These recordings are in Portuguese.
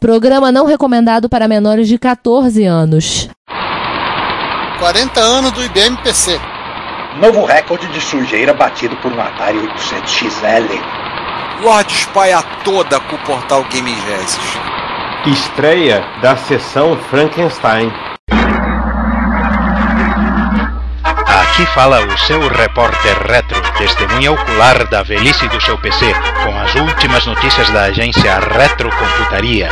Programa não recomendado para menores de 14 anos. 40 anos do IBM PC. Novo recorde de sujeira batido por um Atari 800 XL. Lorde espalha toda com o portal Game Genesis. Estreia da sessão Frankenstein. Fala o seu repórter retro, testemunha ocular da velhice do seu PC, com as últimas notícias da agência Retrocomputaria.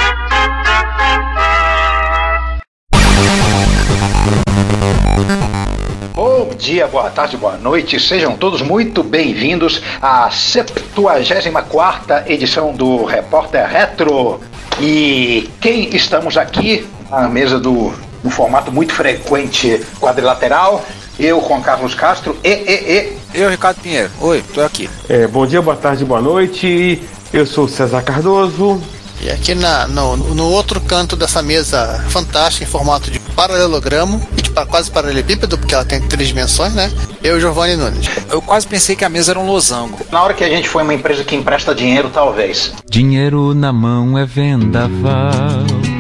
Bom dia, boa tarde, boa noite, sejam todos muito bem-vindos à 74 edição do Repórter Retro. E quem estamos aqui na mesa do um formato muito frequente quadrilateral, eu, Juan Carlos Castro, e, e, e. Eu, Ricardo Pinheiro. Oi, tô aqui. É, bom dia, boa tarde, boa noite. Eu sou o César Cardoso. E aqui na, no, no outro canto dessa mesa fantástica, em formato de paralelogramo, e de quase paralelepípedo, porque ela tem três dimensões, né? Eu, Giovanni Nunes. Eu quase pensei que a mesa era um losango. Na hora que a gente foi uma empresa que empresta dinheiro, talvez. Dinheiro na mão é vendaval.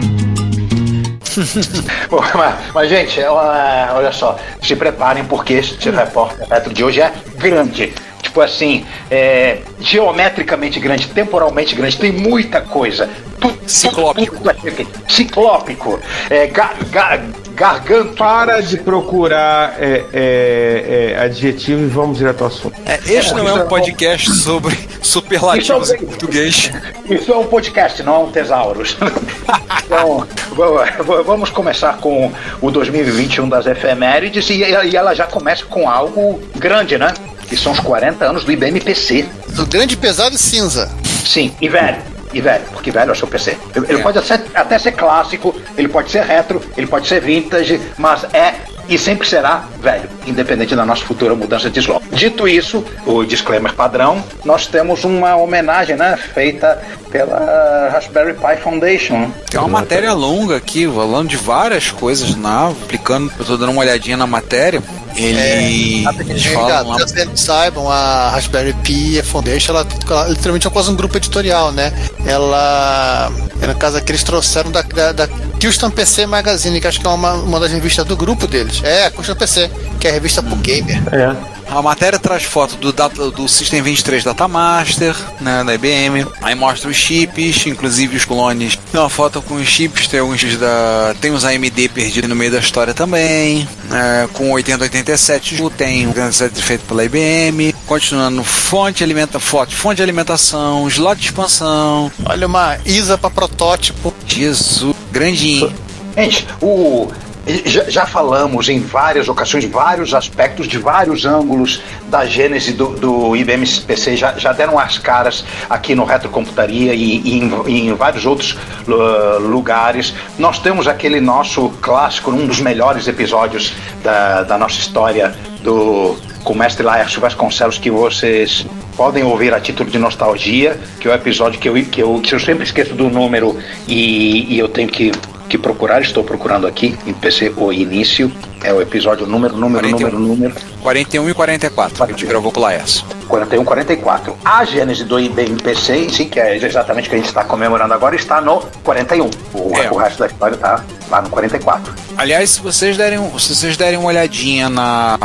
mas, mas, gente, ela, olha só, se preparem porque esse repórter de hoje é grande. Tipo assim, é, geometricamente grande, temporalmente grande, tem muita coisa. Tudo, Ciclópico. Tudo, tudo, ciclópico. É, ga, ga, garganta. Para de procurar é, é, é, adjetivo e vamos direto ao assunto. É, este não é um podcast sobre superlativos em português. Isso é um podcast, não é um tesauros. então, vamos começar com o 2021 das efemérides e, e ela já começa com algo grande, né? Que são os 40 anos do IBM PC. Do grande, pesado e cinza. Sim, e velho. E velho, porque velho é o seu PC. Ele é. pode até, até ser clássico, ele pode ser retro, ele pode ser vintage, mas é e sempre será velho, independente da nossa futura mudança de slot. Dito isso, o disclaimer padrão, nós temos uma homenagem né, feita pela Raspberry Pi Foundation. Tem uma matéria longa aqui, falando de várias coisas na, aplicando, eu tô dando uma olhadinha na matéria. Ele. É, eles falam lá... saibam, a Raspberry Pi Foundation, ela, ela literalmente é quase um grupo editorial, né? Ela. No caso aqui, eles trouxeram da, da, da Houston PC Magazine, que acho que é uma, uma das revistas do grupo deles. É, a PC, que é a revista pro gamer. É. A matéria traz foto do, do System 23 Datamaster, né, da IBM. Aí mostra os chips, inclusive os clones. Tem uma foto com os chips, tem alguns da. Tem os AMD perdidos no meio da história também. É, com 8087, tem o 87 feito pela IBM. Continuando, fonte, alimenta, fonte, fonte de alimentação, slot de expansão. Olha uma ISA para protótipo. Jesus, grandinho. Gente, o já, já, falamos em várias ocasiões, vários aspectos, de vários ângulos da gênese do, do IBM PC, já, já deram as caras aqui no Retrocomputaria e, e, em, em, vários outros uh, lugares. Nós temos aquele nosso clássico, um dos melhores episódios da, da nossa história do com o mestre Laércio Vasconcelos que vocês podem ouvir a título de nostalgia, que é o episódio que eu, que eu, que eu sempre esqueço do número e, e eu tenho que que procurar, estou procurando aqui em PC o início, é o episódio número, número, 41, número, número. 41 e 44, 41. que a gente gravou com o Laércio. 41 e 44. A gênese do IBM PC, sim, que é exatamente o que a gente está comemorando agora, está no 41. O, é. o resto da história está lá no 44. Aliás, se vocês derem, se vocês derem uma olhadinha na.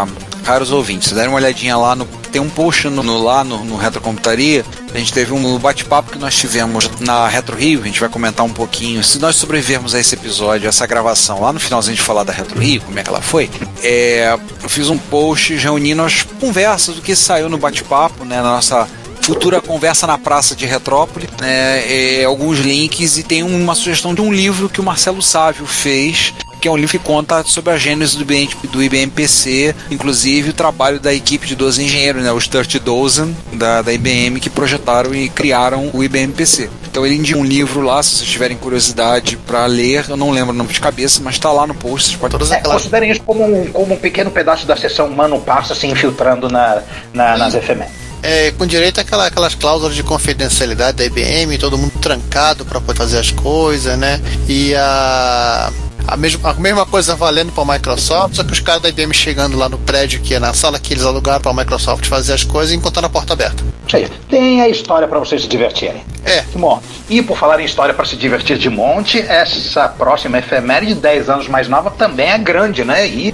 Caros ouvintes, se derem uma olhadinha lá no. Tem um post no, no lá no, no Retrocomputaria. A gente teve um bate-papo que nós tivemos na Retro Rio. A gente vai comentar um pouquinho. Se nós sobrevivermos a esse episódio, essa gravação, lá no finalzinho de falar da Retro Rio, como é que ela foi, é, eu fiz um post reunindo as conversas do que saiu no bate-papo, né? Na nossa futura conversa na praça de Retrópole, né, é, alguns links e tem uma sugestão de um livro que o Marcelo Sávio fez que é um livro que conta sobre a gênese do IBM, do IBM PC, inclusive o trabalho da equipe de 12 engenheiros, né, os 30 Dozen da, da IBM, que projetaram e criaram o IBM PC. Então ele indica um livro lá, se vocês tiverem curiosidade para ler, eu não lembro o nome de cabeça, mas está lá no post. Vocês podem... é, considerem isso como um, como um pequeno pedaço da sessão Mano Passa se infiltrando na, na nas efemérides é, com direito àquela, aquelas cláusulas de confidencialidade da IBM, todo mundo trancado para poder fazer as coisas, né? E a a mesma, a mesma coisa valendo para a Microsoft, só que os caras da IBM chegando lá no prédio que é na sala que eles alugaram para a Microsoft fazer as coisas e encontrando a porta aberta. seja, tem a história para vocês se divertirem. É. Bom, e por falar em história para se divertir de monte, essa próxima efeméride, 10 anos mais nova, também é grande, né? E.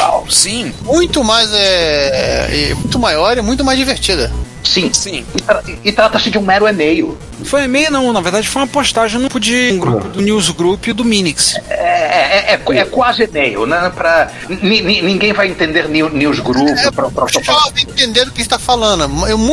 Oh, sim. Muito mais é, é, muito maior e muito mais divertida. Sim. Sim. E, tra e trata-se de um mero e-mail. Foi e-mail, não. Na verdade, foi uma postagem no grupo de um grupo do Newsgroup e do Minix. É, é, é, é quase e-mail, né? Pra, ninguém vai entender newsgroup. É, pra, pra, pra, chove entender do que está falando.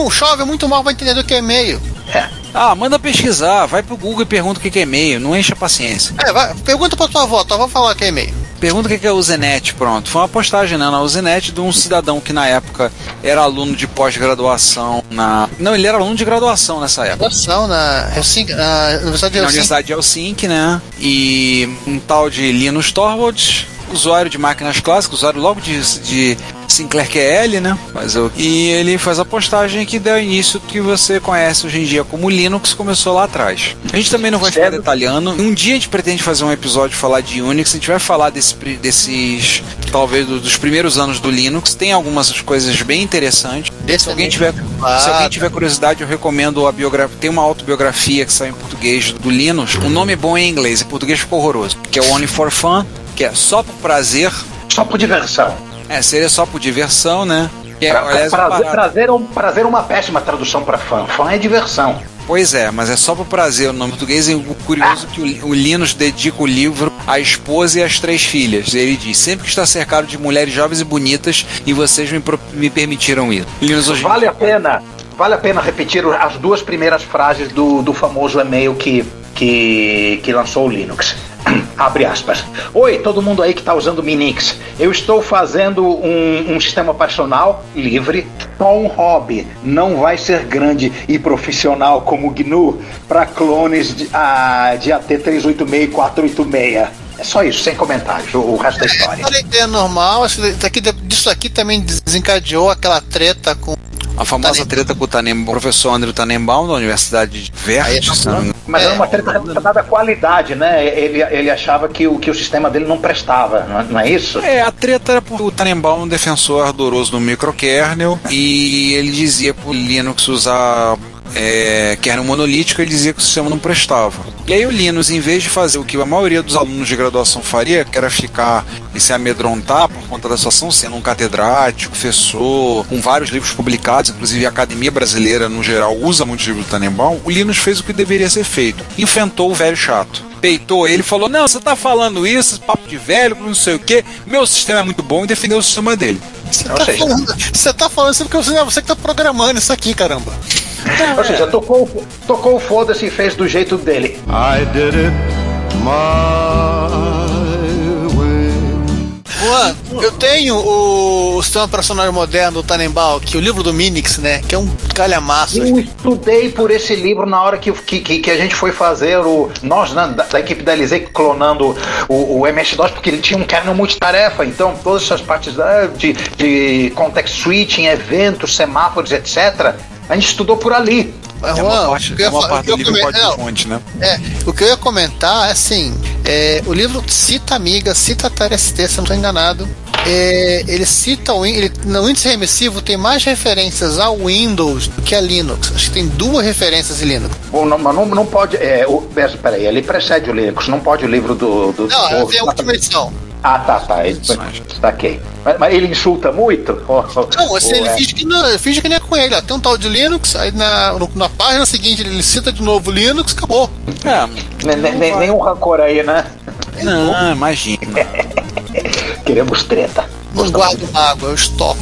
O chove muito mal vai entender do que é e-mail. É. Ah, manda pesquisar, vai pro Google e pergunta o que é e-mail, não enche a paciência. É, vai, pergunta pra tua avó, tua avó falar que é e-mail. Pergunta o que é o Zenet, pronto. Foi uma postagem né, na Usenet de um cidadão que na época era aluno de pós-graduação na. Não, ele era aluno de graduação nessa época. Na Helsinki, na Universidade de Helsinki. Na Universidade de Helsinki, né? E um tal de Linus Torvalds usuário de máquinas clássicas, usuário logo de, de Sinclair QL, né? Mas eu, e ele faz a postagem que deu início que você conhece hoje em dia como Linux, começou lá atrás. A gente também não vai ficar detalhando. Um dia a gente pretende fazer um episódio falar de Unix, a gente vai falar desse, desses, talvez dos primeiros anos do Linux. Tem algumas coisas bem interessantes. se alguém, tiver, se alguém tiver curiosidade, eu recomendo a biografia. Tem uma autobiografia que sai em português do Linux. O nome é bom em inglês, em português ficou horroroso. Que é o Only for Fun, que é só por prazer. Só por diversão. É, seria só por diversão, né? Que é, pra, aliás, prazer, prazer, é prazer é uma péssima tradução para fã. Fã é diversão. Pois é, mas é só por prazer. O nome português é curioso ah. que o, o Linus dedica o livro à esposa e às três filhas. Ele diz: sempre que está cercado de mulheres jovens e bonitas e vocês me, me permitiram ir. Linus. Vale a pena, vale a pena repetir as duas primeiras frases do, do famoso e-mail que, que, que lançou o Linux. Abre aspas. Oi, todo mundo aí que está usando Minix. Eu estou fazendo um, um sistema operacional livre, só um hobby. Não vai ser grande e profissional como o GNU para clones de, a, de AT386 e 486. É só isso, sem comentários, o, resto da história. É normal, isso aqui também desencadeou aquela treta com a famosa treta com o, Tanem, o professor Andrew Tannenbaum da Universidade de Verde. É, mas era uma treta relacionada à qualidade, né? Ele, ele achava que o, que o sistema dele não prestava, não é, não é isso? É, a treta era porque o Tannenbaum um defensor ardoroso do microkernel e ele dizia pro Linux usar é, que era um monolítico, ele dizia que o sistema não prestava. E aí o Linus, em vez de fazer o que a maioria dos alunos de graduação faria, que era ficar e se amedrontar por conta da situação, sendo um catedrático, professor, com vários livros publicados, inclusive a Academia Brasileira, no geral, usa muitos livros do Tannenbaum, o Linus fez o que deveria ser feito. Enfrentou o velho chato peitou ele falou: Não, você tá falando isso, papo de velho, não sei o que, meu sistema é muito bom e defendeu o sistema dele. Você tá, falando, você tá falando isso porque você, é você que tá programando isso aqui, caramba. Ou seja, tocou, tocou o foda-se e fez do jeito dele. I did it my Juan, eu tenho o, sistema operacional moderno do Tannenbaum, que é o livro do Minix, né? Que é um calhamaço. Eu estudei por esse livro na hora que, que, que a gente foi fazer o. Nós, né, da, da equipe da Elisei, clonando o, o MS-DOS, porque ele tinha um kernel multitarefa. Então, todas essas partes né, de, de context switching, eventos, semáforos, etc a gente estudou por ali. É uma parte, é uma parte do livro código fonte, né? É, o que eu ia comentar é assim, é, o livro cita Amiga, cita TRST, se não estou enganado. É, ele cita o ele, no índice remissivo tem mais referências ao Windows do que a Linux. Acho que tem duas referências em Linux. Bom, não, não, não pode. É, o, peraí, ele precede o Linux, não pode o livro do. do não, do, é a última edição. Ah, tá, tá. Ele, destaquei. Mas, mas, ele insulta muito? não, assim, ele é... finge que não, ele finge que nem é com ele. Ó. Tem um tal de Linux, aí na, no, na página seguinte ele cita de novo Linux, acabou. É, nenhum rancor aí, né? Não, imagina. Queremos treta. Não guardo mágoa, eu estoco.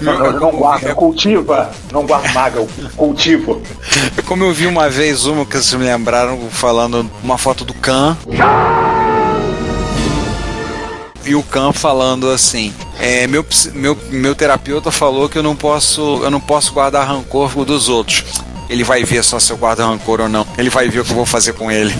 não, não, não guarda, cultiva. Não guarda mágoa, cultivo. Como eu vi uma vez uma que vocês me lembraram falando uma foto do Khan e o Khan falando assim: é, meu, meu, meu terapeuta falou que eu não posso eu não posso guardar rancor dos outros. Ele vai ver só se eu guardo rancor ou não. Ele vai ver o que eu vou fazer com ele.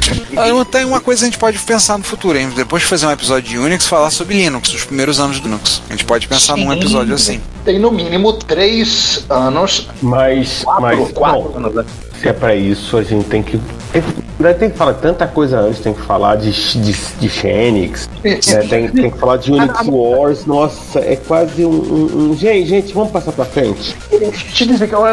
Tem uma coisa que a gente pode pensar no futuro, hein? Depois de fazer um episódio de Unix, falar sobre Linux, os primeiros anos do Linux. A gente pode pensar Sim. num episódio assim. Tem no mínimo três anos. Mas. Quatro, mas quatro anos, né? Se é pra isso, a gente tem que. Tem, tem que falar tanta coisa antes, tem que falar de, de, de Fênix, né, tem, tem que falar de Unix Wars, nossa, é quase um, um, um- Gente, gente, vamos passar pra frente.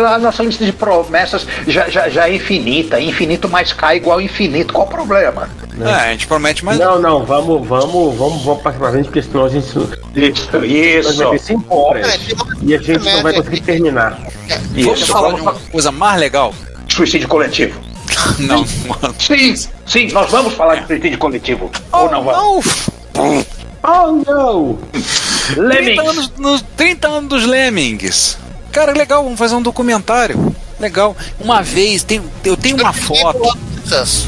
A nossa lista de promessas já, já, já é infinita. Infinito mais K igual infinito. Qual o problema? É, a gente promete mais. Não, não, vamos, vamos, vamos, vamos passar pra frente, porque senão a gente Isso, vai isso. ter 5 horas É, e a gente não vai conseguir terminar. Vamos isso. falar de Vamos uma coisa mais legal? Suicídio coletivo. Não, mano. Sim, sim, nós vamos falar de suicídio coletivo. Ou não vamos? Não! Oh, não! 30 Lemmings. anos, nos 30 anos dos Lemmings. Cara, legal, vamos fazer um documentário. Legal. Uma vez, tem, eu tenho uma foto.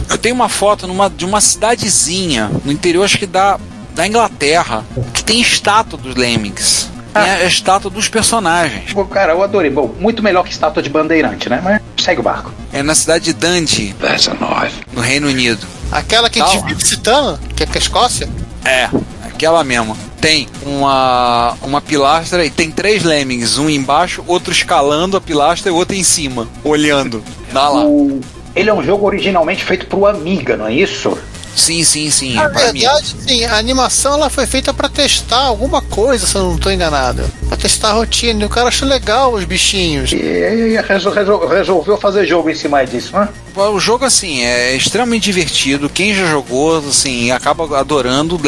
Eu tenho uma foto numa, de uma cidadezinha no interior, acho que da, da Inglaterra, que tem estátua dos Lemmings. Tem a, a estátua dos personagens. Pô, Cara, eu adorei. Bom, muito melhor que estátua de bandeirante, né? Mas segue o barco. É na cidade de Dundee, That's a knife. no Reino Unido. Aquela que a gente vive citando, que é que é a Escócia. É, aquela mesma. Tem uma, uma pilastra e tem três lemmings, um embaixo, outro escalando a pilastra e outro em cima, olhando. Dá lá. O- Ele é um jogo originalmente feito pro Amiga, não é isso? Sim, sim, sim. Na é pra mim. verdade, sim, a animação ela foi feita pra testar alguma coisa, se eu não tô enganado. Pra testar a rotina. E o cara achou legal os bichinhos. E, e resol- resol- resolveu fazer jogo em cima disso, né? O jogo, assim, é extremamente divertido. Quem já jogou, assim, acaba adorando,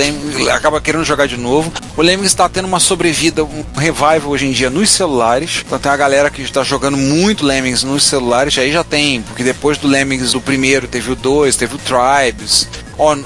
acaba querendo jogar de novo. O Lemmings está tendo uma sobrevida, um revival hoje em dia nos celulares. Então tem a galera que está jogando muito Lemmings nos celulares. Aí já tem, porque depois do Lemmings do primeiro teve o 2, teve o Tribes.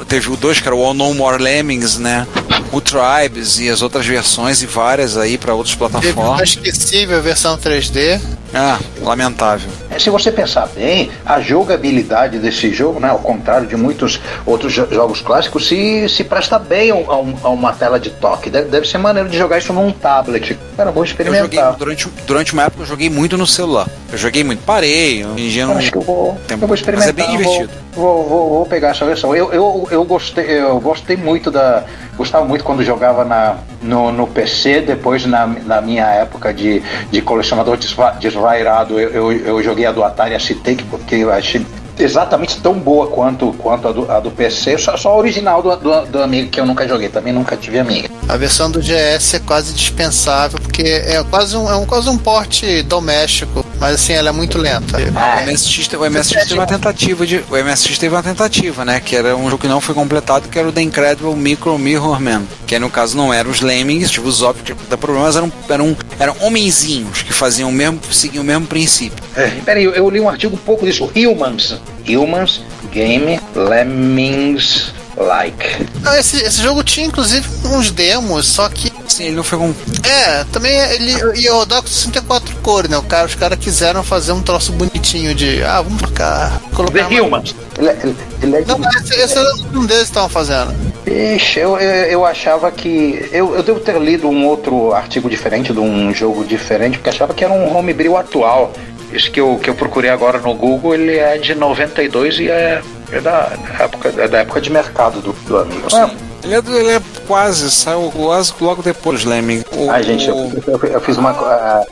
Teve o 2, que era o All No More Lemmings, né? O Tribes e as outras versões e várias aí para outras Teve uma plataformas. esquecível versão 3D. Ah, lamentável. É, Se você pensar bem, a jogabilidade desse jogo, né, ao contrário de muitos outros jo- jogos clássicos, se, se presta bem a, a uma tela de toque. Deve, deve ser maneiro de jogar isso num tablet. Cara, vou Eu joguei experimentar. durante, durante uma época eu joguei muito no celular. Eu joguei muito, parei, não. acho que eu vou, Tempo. eu vou experimentar. Mas é bem divertido. Vou, vou, vou, vou pegar essa versão. Eu, eu, eu, gostei, eu gostei muito da. Gostava muito quando jogava na, no, no PC, depois na, na minha época de, de colecionador desva- desvairado, eu, eu, eu joguei a do Atari ST, porque eu achei exatamente tão boa quanto, quanto a, do, a do PC, só, só a original do, do, do Amiga, que eu nunca joguei, também nunca tive Amiga. A versão do GS é quase dispensável, porque é quase um, é um, quase um porte doméstico, mas assim, ela é muito lenta. O MSX, o MSX teve uma tentativa de. O MSX teve uma tentativa, né? Que era um jogo que não foi completado, que era o The Incredible Micro Mirror Man. Que no caso não eram os Lemmings, tipo, os óbvios da problema, mas eram, eram, eram homenzinhos que faziam o mesmo, seguiam o mesmo princípio. É, peraí, eu, eu li um artigo um pouco disso. Humans. Humans Game Lemmings Like. Ah, esse, esse jogo tinha inclusive uns demos, só que Sim, ele não foi com. É, também ele ia rodar com 64 cores, né? O cara, os caras quiseram fazer um troço bonitinho de. Ah, vamos trocar. Colocar The uma-. Ele, ele- ele é de- Não, esse, esse era um deles que estavam fazendo. Ixi, eu, eu, eu achava que. Eu, eu devo ter lido um outro artigo diferente, de um jogo diferente, porque achava que era um homebrew atual. Esse que eu, que eu procurei agora no Google, ele é de 92 e é, é da, época, é da época de mercado do, do amigo. Ah, Ele é, do- ele é quase, saiu quase logo depois dos Lemmings. O- Ai, gente, eu, eu- eu fiz uma. ah,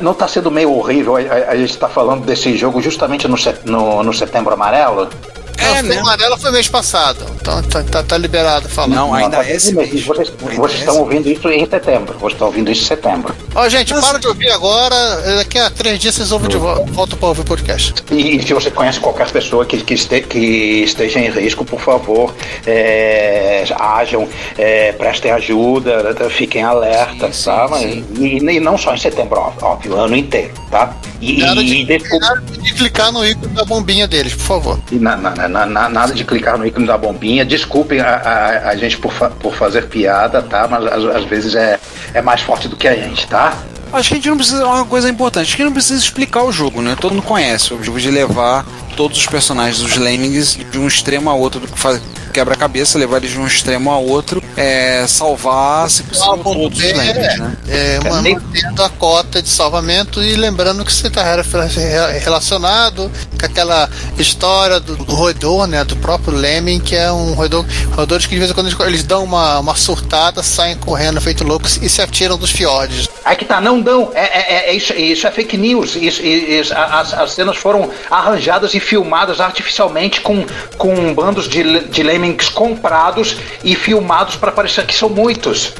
não tá sendo meio horrível a, a- a gente tá falando desse jogo justamente no, set- no, no setembro amarelo? É, Não, né? amarela foi mês passado. Então tá, tá, tá liberado falando. Não, ainda é esse mês. Vocês, Ainda vocês é estão esse ouvindo isso em setembro. Vocês estão ouvindo isso em setembro. Ó, gente, Mas- para de ouvir agora. Daqui a três dias vocês ouvem de volta, pra ouvir o podcast. E, e se você conhece qualquer pessoa que, que, este- que esteja em risco, por favor, é, ajam, é, prestem ajuda, fiquem alertas, Sim, tá? sim, sim. E, e não só em setembro, ó- óbvio, o ano inteiro, tá? E, Nada e de, desculpa, nada de clicar no ícone da bombinha deles, por favor. e na- na- na- na- nada de clicar no ícone da bombinha. Desculpem a, a- a gente por, fa- por fazer piada, tá? Mas às, vezes é, é mais forte do que a gente, tá? Acho que a gente não precisa. Uma coisa importante, acho que não precisa explicar o jogo, né? Todo mundo conhece o objetivo de levar todos os personagens dos Lemmings de um extremo a outro do que faz. quebra-cabeça, levar eles de um extremo a outro, é, salvar, se possível, Ah, todos B os lemmings, é, né? é, Nem- mantendo a cota de salvamento e lembrando que você está relacionado com aquela história do, do roedor, né, do próprio Lemming, que é um roedor, roedores que de vez em quando eles, eles dão uma, uma surtada, saem correndo feito loucos e se atiram dos fiordes. Aí que tá, não dão. É, é- é- isso, isso é fake news. Isso, isso- as, as cenas foram arranjadas e filmadas artificialmente com, com bandos de, de lemmings comprados e filmados para parecer que são muitos.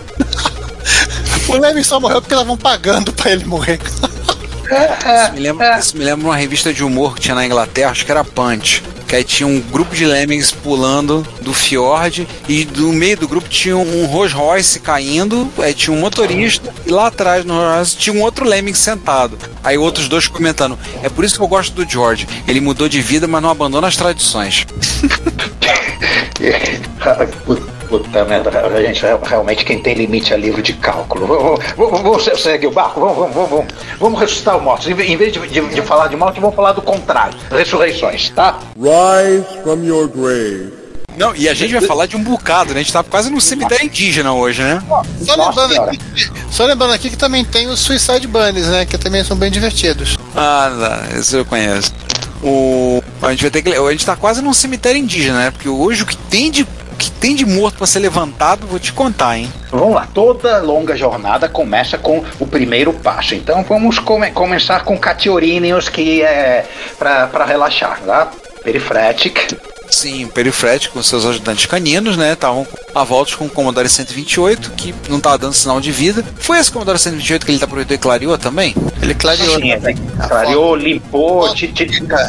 O Lemming só morreu porque estavam pagando pra ele morrer. Isso me, lembra, isso me lembra uma revista de humor que tinha na Inglaterra, acho que era Punch. Que aí tinha um grupo de lemmings pulando do fiord e no meio do grupo tinha um Rolls Royce caindo, aí tinha um motorista e lá atrás no Rolls Royce tinha um outro lemming sentado. Aí outros dois comentando: É por isso que eu gosto do George. Ele mudou de vida, mas não abandona as tradições. Puta merda, a gente realmente quem tem limite é livro de cálculo. Vamos, vamos, vamos segue o barco, vamos, vamos, vamos, vamos, vamos ressuscitar os mortos. Em ve- em vez de, de- de falar de morte, vamos falar do contrário: ressurreições, tá? Rise from your grave. Não, e a gente vai falar de um bocado, né? A gente tá quase num cemitério indígena hoje, né? Só lembrando, aqui, só lembrando aqui que também tem os Suicide Bunnies, né? Que também são bem divertidos. Ah, não, esse eu conheço. O, a gente vai ter que. A gente tá quase num cemitério indígena, né? Porque hoje o que tem de, que tem de morto pra ser levantado, vou te contar, hein? Vamos lá, toda longa jornada começa com o primeiro passo. Então vamos come- começar com Catiorinius, que é para relaxar, tá? Perifretic. Sim, o Perifret com seus ajudantes caninos, né? Estavam a volta com o Commodore 128, que não tava dando sinal de vida. Foi esse Commodore 128 que ele aproveitou e clareou também? Ele clareou. Sim, né? ele clareou, limpou, ti- ti-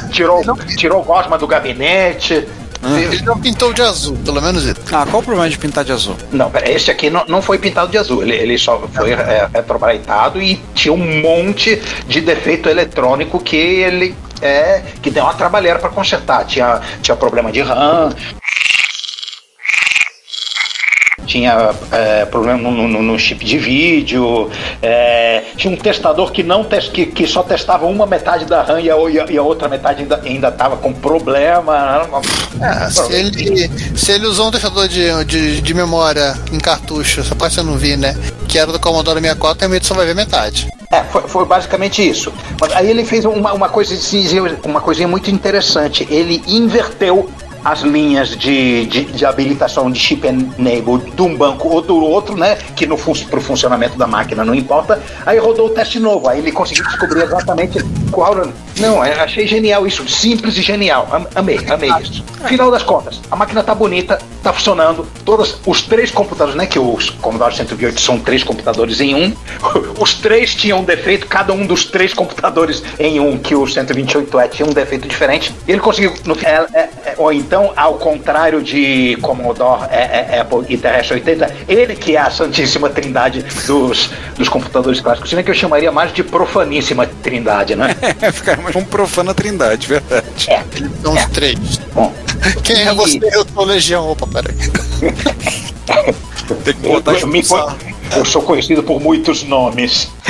tirou, tirou o gosma do gabinete. Ele não pintou de azul, pelo menos isso. Ah, qual o problema de pintar de azul? Não, pera, esse aqui não, não foi pintado de azul, ele, ele só foi é, retrobraitado e tinha um monte de defeito eletrônico que ele é que deu uma trabalheira para consertar. Tinha, tinha problema de RAM, tinha é, problema no, no- no chip de vídeo, é, tinha um testador que não que, que só testava uma metade da RAM e a, e a- outra metade ainda ainda estava com problema. Ah, se, ele, se ele usou um testador de, de, de memória em cartucho, só pode você não vir, né? Que era do Commodore 64, a só vai ver metade. É, foi, foi basicamente isso. Mas aí ele fez uma, uma, coisa, uma coisinha muito interessante. Ele inverteu as linhas de, de, de habilitação de chip enable de um banco ou do outro, né? Que no fun pro funcionamento da máquina não importa. Aí rodou o teste novo. Aí ele conseguiu descobrir exatamente qual. Não, eu achei genial isso. Simples e genial. Am- Amei, amei isso. Final das contas, a máquina tá bonita, tá funcionando. Todos os três computadores, né? Que os Commodore 128 são três computadores em um. Os três tinham defeito, cada um dos três computadores em um, que o 128 é, tinha um defeito diferente. Ele conseguiu. No, fi- é- é- é- então, ao contrário de Commodore, é- é- Apple e TRS-80, ele que é a santíssima trindade dos, dos computadores clássicos. Se bem que eu chamaria mais de profaníssima trindade, né? É, ficar mais um profana trindade, verdade. É. São os três. Bom. Quem é você? Eu sou Legião. Opa, peraí. Tem que botar Eu, me eu sou conhecido por muitos nomes.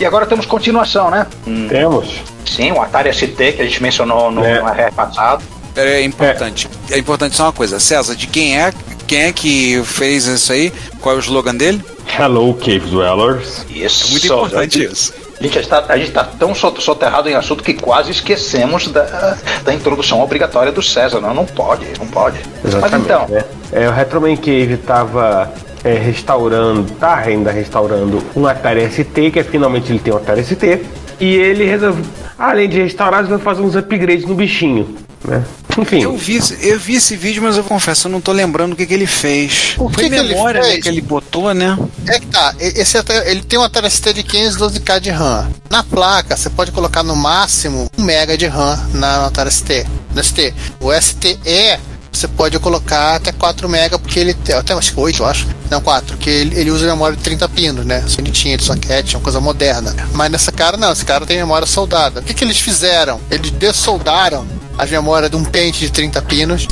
e agora temos continuação, né? Temos. Sim, o Atari ST que a gente mencionou no, É. no passado. É importante. É. importante só uma coisa. César, de quem é? Quem é que fez isso aí? Qual é o slogan dele? Hello, Cave Dwellers. Isso. É muito importante isso. A gente está, a gente está tão sot- soterrado em assunto que quase esquecemos da, da introdução obrigatória do César. Não, não pode, não pode. Mas Exatamente. então, né? É, o Retroman Cave estava restaurando, tá ainda restaurando um Atari ST, que é finalmente ele tem um Atari ST. E ele resolveu, além de restaurar, ele vai fazer uns upgrades no bichinho. Né? Enfim, Eu vi, esse- eu vi esse vídeo, mas eu confesso, eu não tô lembrando o que, que ele fez. O que Foi que ele memória né, fez? que ele botou, né? É que tá, e- esse até- ele tem uma ST de 512K de RAM. Na placa, você pode colocar no máximo 1 MB de RAM na Atari ST. No ST. O STE, você pode colocar até 4 MB, porque ele tem, até acho que 8, eu acho. Não, 4, porque ele, ele usa memória de 30 pinos, né? Bonitinha, de soquete, uma coisa moderna. Mas nessa cara não, esse cara tem memória soldada. O que, que eles fizeram? Eles dessoldaram as memórias de um pente de 30 pinos,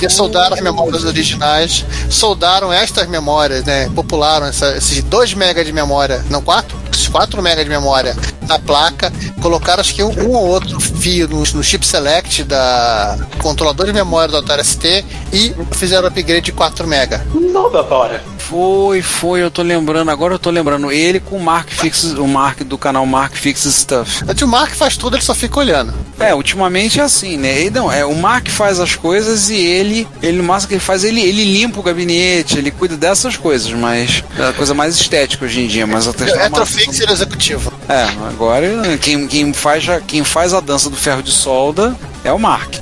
dessoldaram as memórias originais, soldaram estas memórias, né? Popularam essa- esses 2 MB de memória, não 4? Esses 4 MB de memória da placa, colocaram acho que um, um ou outro fio no, no chip select da controlador de memória do Atari ST e fizeram upgrade de 4 MB. Não, doutora. Foi, foi, eu tô lembrando, agora eu tô lembrando. Ele com o Mark Fix, o Mark do canal Mark Fix Stuff. O Mark faz tudo, ele só fica olhando. É, ultimamente é assim, né? Ele, não, é, o Mark faz as coisas e ele, ele no máximo que ele faz, ele, ele limpa o gabinete, ele cuida dessas coisas, mas é a coisa mais estética hoje em dia, mas a É E executivo. É, agora quem, quem, faz, a- quem faz a dança do ferro de solda é o Mark.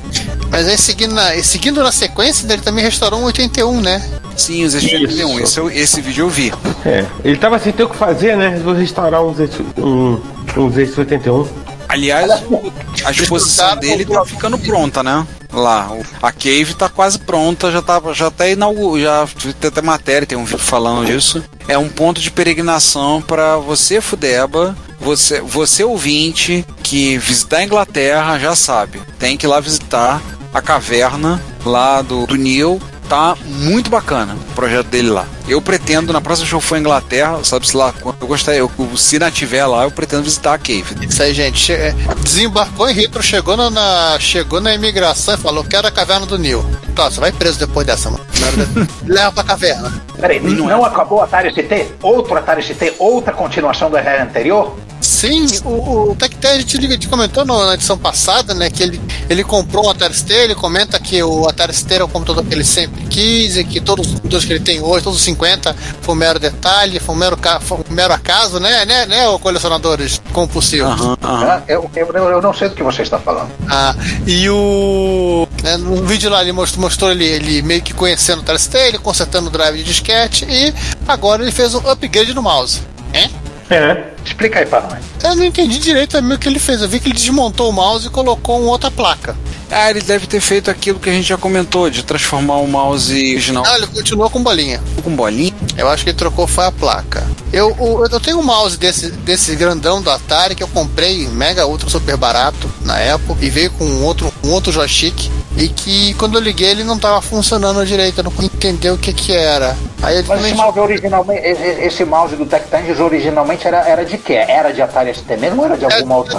Mas aí seguindo na, seguindo na sequência, ele também restaurou um 81, né? Sim, os Z81. Esse, esse vídeo eu vi. É, ele tava sem ter o que fazer, né? Vou restaurar um Z, um, um Z81. Aliás, o- a exposição dele tá ficando pronta, né? Lá, a cave tá quase pronta, já tá, já até inaugu- já tem até matéria, tem um vídeo falando disso. É um ponto de peregrinação para você, Fudeba, você, você ouvinte que visitar a Inglaterra já sabe, tem que ir lá visitar a caverna lá do, do. Tá muito bacana o projeto dele lá. Eu pretendo, na próxima show for à Inglaterra, sabe-se lá, quando eu gostaria, eu, se não tiver lá, eu pretendo visitar a Cave. Isso aí, gente. Che- é, Desembarcou em Hitro, chegou na, na- chegou na imigração e falou: Quero a caverna do Nil. Tá, você vai preso depois dessa, mano. Leva pra caverna. Peraí, não, acabou o Atari ST? Outro Atari ST? Outra continuação do RR anterior? Sim, o, o Tectel a gente, a gente comentou no- na edição passada, né, que ele, ele comprou um Atari ST, ele comenta que o Atari ST é o computador que ele sempre quis e que todos os computadores que ele tem hoje, todos os 50, foi um mero detalhe, foi um mero, foi um mero acaso, né, né, né, o colecionadores compulsivos. Ah, eu, eu, eu- eu não sei do que você está falando. Ah, e o. né, no vídeo lá ele mostrou, mostrou ele, ele meio que conhecendo o Atari ST, ele consertando o drive de disquete e agora ele fez um upgrade no mouse. É? É. Explica aí para nós. Eu não entendi direito também o que ele fez. Eu vi que ele desmontou o mouse e colocou uma outra placa. Ah, ele deve ter feito aquilo que a gente já comentou, de transformar o mouse original Ah, ele continuou com bolinha. com bolinha. Eu acho que ele trocou foi a placa. Eu, o- eu tenho um mouse desse, desse grandão do Atari que eu comprei mega ultra super barato na época e veio com um outro, um outro joystick e que quando eu liguei ele não estava funcionando direito, eu não consegui entender o que que era. Aí ele Mas esse mouse originalmente, esse mouse do Tectangis originalmente era, era de quê? Era de Atari ST mesmo ou era de alguma outra?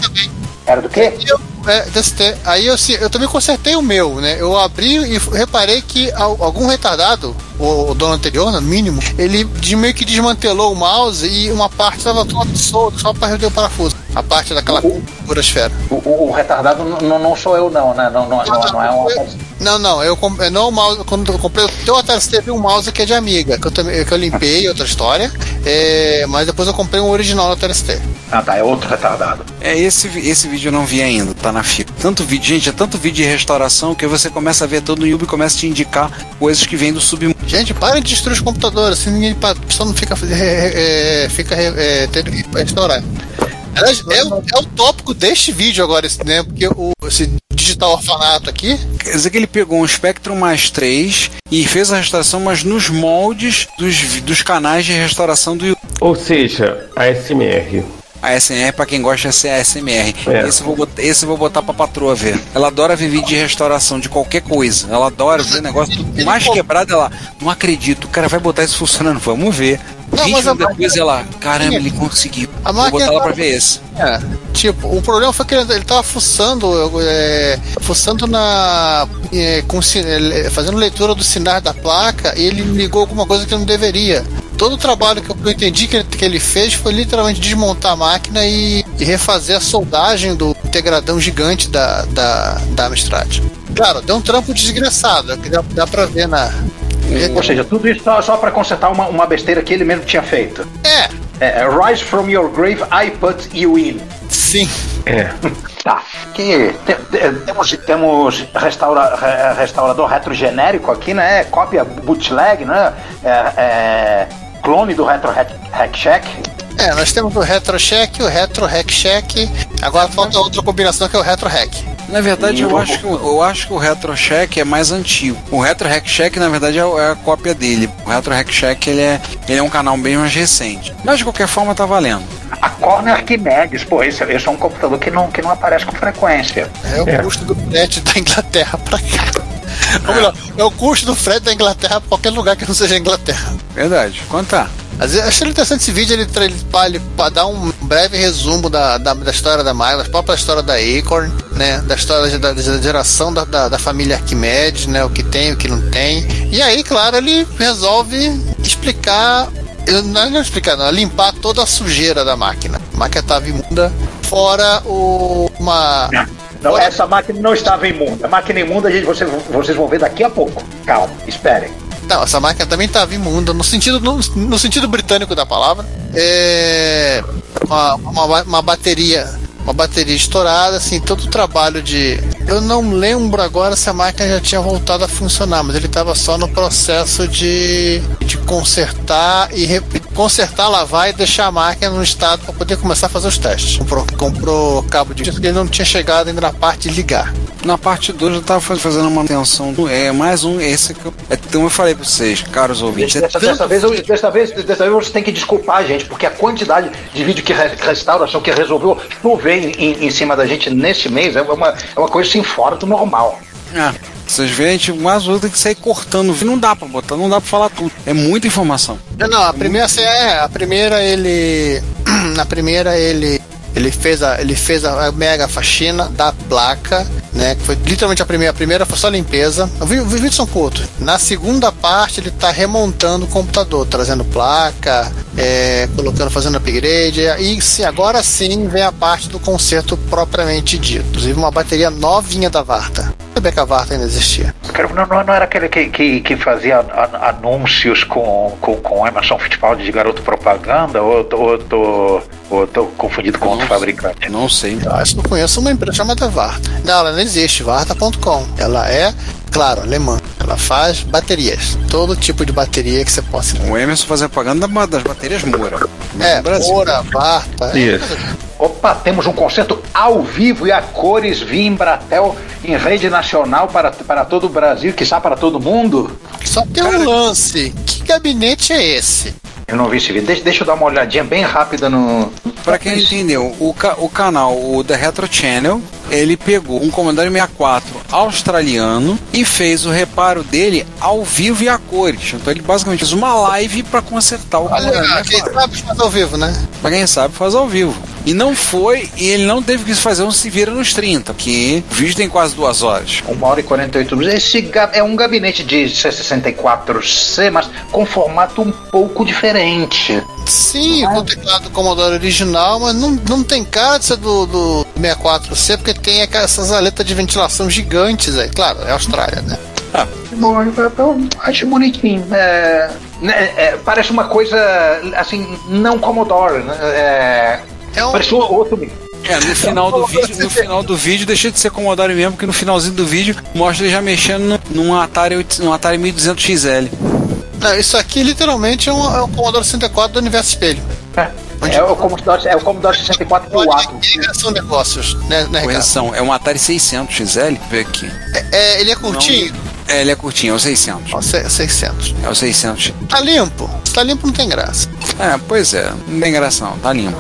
Era do quê? eu, é, te- aí eu, se- eu também consertei o meu, né? Eu abri e reparei que al- algum retardado, o, o dono anterior, no mínimo, ele de meio que desmantelou o mouse e uma parte estava toda solta, só para perder o parafuso. A parte daquela pura esfera. O, o- o retardado n- n- não sou eu não, né? Não, não, não, não é um Atari Não, não, eu comprei. Não, o mouse, quando eu comprei o teu Atari ST, teve um mouse que é de amiga, que eu, também, que eu limpei, outra história. é, mas depois eu comprei um original do Atari ST. Ah, tá, é outro retardado. É, esse, esse vídeo eu não vi ainda, tá na fila. Tanto vídeo, gente, é tanto vídeo de restauração que você começa a ver todo no YouTube e começa a te indicar coisas que vêm do submundo. Gente, parem de destruir os computadores, assim ninguém a pessoa não fica, é, é, fica é, tendo que restaurar. Aliás, é, o- é o tópico deste vídeo agora, esse, né? Porque o, esse digital orfanato aqui, Quer dizer que ele pegou um Spectrum mais 3 e fez a restauração, mas nos moldes dos, dos canais de restauração do YouTube. Ou seja, a SMR. A SMR, pra quem gosta, é a SMR. É. Esse, eu vou botar, esse eu vou botar pra patroa ver. Ela adora ver vídeo de restauração de qualquer coisa. Ela adora ver negócio tudo mais quebrado. Ela, não acredito, o cara vai botar isso funcionando. Vamos ver. Não, 20 mas a depois ela, caramba, ele conseguiu. A Vou máquina botar ela pra ver esse. É, tipo, o problema foi que ele, ele tava fuçando, é, fuçando na. é, com é, fazendo leitura dos sinais da placa e ele ligou alguma coisa que não deveria. Todo o trabalho que eu eu entendi que ele, que ele fez foi literalmente desmontar a máquina e, e refazer a soldagem do integradão gigante da, da, da Amstrad. Claro, deu um trampo desgraçado, que dá, dá pra ver na. Ou seja, tudo isso só, só para consertar uma, uma besteira que ele mesmo tinha feito. É, É, é, Rise from your grave, I put you in. sim. É. Tá. Que te- te- temos, temos restaura, re- restaurador retrogenérico aqui, né? Cópia bootleg, né? É, é, clone do Retro Hack, Hack Shack. É, nós temos o Retro Check, o Retro Hack Check. Agora falta outra combinação que é o Retro Hack. Na verdade, eu acho, que, o- eu acho que o Retro Check é mais antigo. O Retro Hack Check, na verdade, é é a cópia dele. O Retro Hack Check ele é, ele é um canal bem mais recente. Mas de qualquer forma, tá valendo. A Corner Archimedes, pô, esse, esse é um computador que não, que não aparece com frequência. É o É. custo do frete da Inglaterra pra cá. Ou melhor, é o custo do frete da Inglaterra pra qualquer lugar que não seja a Inglaterra. Verdade. Quanto tá? Às vezes, achei interessante esse vídeo, ele, ele, ele dá um breve resumo da, da, da história da Milo, da própria história da Acorn, né? Da história da, da geração da, da, da família Arquimedes, né? O que tem, o que não tem. E aí, claro, ele resolve explicar. ele Não é explicar, não, é limpar toda a sujeira da máquina. A máquina estava imunda, fora o, uma. Não, essa máquina não estava imunda. A máquina imunda, gente, vocês, vocês vão ver daqui a pouco. Calma, esperem. Não, essa máquina também estava imunda, no sentido, no, no sentido britânico da palavra. É, uma, uma, uma bateria. Uma bateria estourada, assim, todo o trabalho de. Eu não lembro agora se a máquina já tinha voltado a funcionar, mas ele estava só no processo de, de consertar e re- consertar, lavar e deixar a máquina no estado para poder começar a fazer os testes. Comprou, comprou cabo de disco ele não tinha chegado ainda na parte de ligar. Na parte 2 eu tava faz- fazendo uma manutenção. É mais um, esse que eu. É, então eu falei pra vocês, caros ouvintes. É Dessa, tanto dessa vez, eu- dessa, vez, dessa vez você tem que desculpar a gente, porque a quantidade de vídeo que re- restauração que resolveu chover em, em, em cima da gente nesse mês é uma, é uma coisa assim fora do normal. É, vocês veem, a gente mais ou menos tem que sair cortando. Não dá pra botar, não dá pra falar tudo. É muita informação. Não, não, a primeira assim, é, a primeira ele na primeira ele ele fez a ele fez a mega faxina da placa, né, que foi literalmente a primeira, a primeira foi só limpeza. Os vídeos são curtos. Na segunda parte ele tá remontando o computador, trazendo placa, é, colocando, fazendo upgrade, e se agora sim vem a parte do conserto propriamente dito. Inclusive uma bateria novinha da Varta. Não sabia que a Varta ainda existia. Não, não, não era aquele que, que, que fazia anúncios com, com, com Emerson Fittipaldi de garoto propaganda? Ou tô, ou tô, ou tô confundido com outro fabricante? Não sei. Eu acho que eu conheço uma empresa chamada Varta. Não, ela não existe, Varta.com. Ela é, claro, alemã. Ela faz baterias. Todo tipo de bateria que você possa. O Emerson fazia propaganda da- das baterias Moura. É. Moura, Varta. Isso. Opa, temos um concerto ao vivo e a cores via Embratel em rede nacional para, para todo o Brasil, quiçá para todo mundo. Só tem um lance. Que gabinete é esse? Eu não vi esse vídeo. Deixa, deixa eu dar uma olhadinha bem rápida no. Pra quem entendeu, o, ca- o canal, o The Retro Channel, ele pegou um Commodore 64 australiano e fez o reparo dele ao vivo e a cores. Então ele basicamente fez uma live pra consertar o Commodore Olha, quem 64. sabe faz ao vivo, né? Pra quem sabe, faz ao vivo. E não foi, e ele não teve que fazer um se vira nos 30, porque o vídeo tem quase duas horas. Uma hora e 48 minutos. Esse é um gabinete de C64C, mas com formato um pouco diferente. Sim, com o teclado do Commodore original, mas não, não tem cara de ser do, do 64C, porque tem aquelas- essas aletas de ventilação gigantes aí. Claro, é Austrália, né? Bom, eu, eu acho bonitinho. É, né, é, parece uma coisa assim, não Commodore. Né? É, É um, parece outro. É, no final do vídeo, no final do vídeo deixa de ser Commodore mesmo, porque no finalzinho do vídeo mostra ele já mexendo num Atari, 8 num Atari 1200 XL. não, isso aqui literalmente é um, é um Commodore 64 do universo espelho. É, é o Commodore, é o Commodore 64 Pro Atom. são negócios, né, né? Correção, é um Atari 600 XL, ver aqui. É, é, ele é curtinho? É, ele é curtinho, é o 600. Ó, se- 600. É o 600. Tá limpo? Se tá limpo, não tem graça. É, pois é, não tem graça não, tá limpo.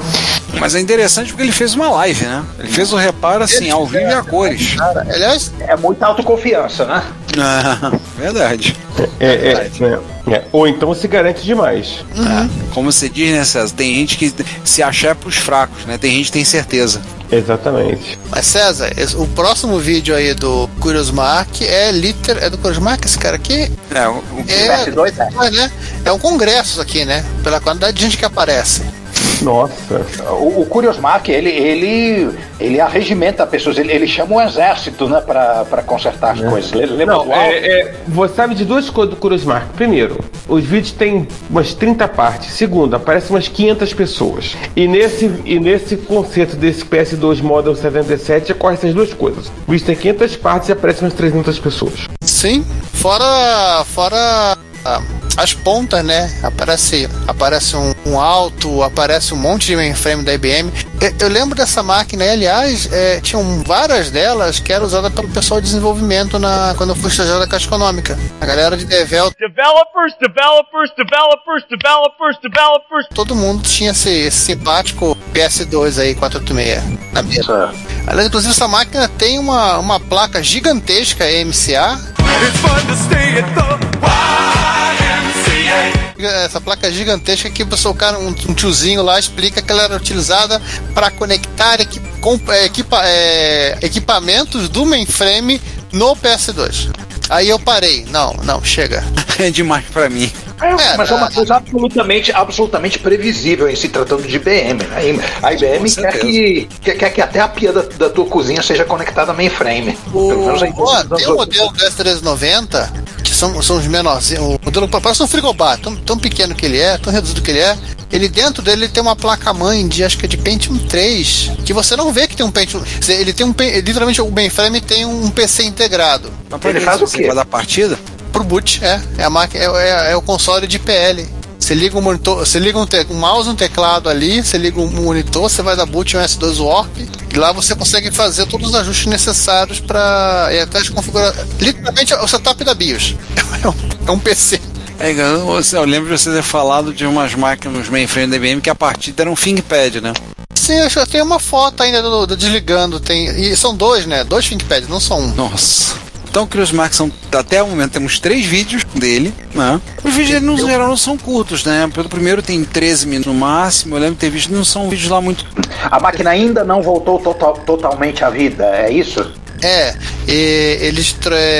Mas é interessante porque ele fez uma live, né? Ele fez o reparo assim, ao vivo e a cores. Cara, aliás, É muita autoconfiança, né? Verdade. É, é, é, é. Ou então se garante demais. É. Como você diz, né, César? Tem gente que se achar é pros fracos, né? Tem gente que tem certeza. Exatamente. mas César, o próximo vídeo aí do Curious Mark é liter. É do Curious Mark esse cara aqui? É, o, o- É, PS2 é. é, né? é um congresso aqui, né? Pela quantidade de gente que aparece. Nossa. O, o Curious Mark, ele, ele, ele arregimenta pessoas, ele, ele chama um exército, né, pra, pra consertar as coisas. Le- Lembra Não, é, é, você sabe de duas coisas do Curious Mark. Primeiro, os vídeos têm umas 30 partes. Segundo, aparecem umas 500 pessoas. E nesse, e nesse conceito desse PS2 Model 77 ocorre essas duas coisas. O vídeo tem 500 partes e aparecem umas 300 pessoas. Sim, fora fora ah, as pontas, né? Aparece aparece um, um alto, aparece um monte de mainframe da IBM. Eu, eu lembro dessa máquina, e, aliás, é, tinham várias delas que eram usadas pelo pessoal de desenvolvimento na quando eu fui estagiário da Caixa Econômica. A galera de Devel, Developers, developers, developers, developers, developers. todo mundo tinha esse, esse simpático PS2 aí 486 na mesa. Aliás, inclusive essa máquina tem uma, uma placa gigantesca MCA It's fun to stay at the. Essa placa gigantesca que o cara, um, tiozinho lá explica que ela era utilizada para conectar equi é, equipa é, equipamentos do mainframe no PS2. Aí eu parei. Não, não, chega. É demais pra mim. É, mas é uma coisa absolutamente, absolutamente previsível em se tratando de IBM. Né? A IBM quer que, quer, quer que até a pia da, da tua cozinha seja conectada a mainframe. Pelo menos. Ó, tem um modelo do S390 que são, são os menorzinhos. O modelo parece um frigobar, tão, tão pequeno que ele é, tão reduzido que ele é. Ele dentro dele tem uma placa mãe de acho que é de Pentium 3, que você não vê que tem um Pentium. Ele tem um literalmente o mainframe tem um PC integrado. Mas ele faz o quê? Dar partida? Pro boot, é. É, a máquina, é, é, é o console de PL. Você liga um monitor, você liga um, te, um mouse, um teclado ali, você liga um monitor, você vai dar boot um S2 Warp, e lá você consegue fazer todos os ajustes necessários para e até configurar. Literalmente é o setup da BIOS. É um, é um PC. É, eu, eu lembro de você ter falado de umas máquinas mainframe da IBM que a partida era um ThinkPad, né? Sim, eu tenho uma foto ainda do, do desligando. Tem, e são dois, né? Dois ThinkPads, não só um. Nossa. Então, Chris Max são, até o momento temos três vídeos dele, né? Os vídeos dele, no geral, não são curtos, né? Pelo primeiro tem 13 minutos no máximo. Eu lembro de ter visto, não são vídeos lá muito. A máquina ainda não voltou total, totalmente à vida, é isso? É, e eles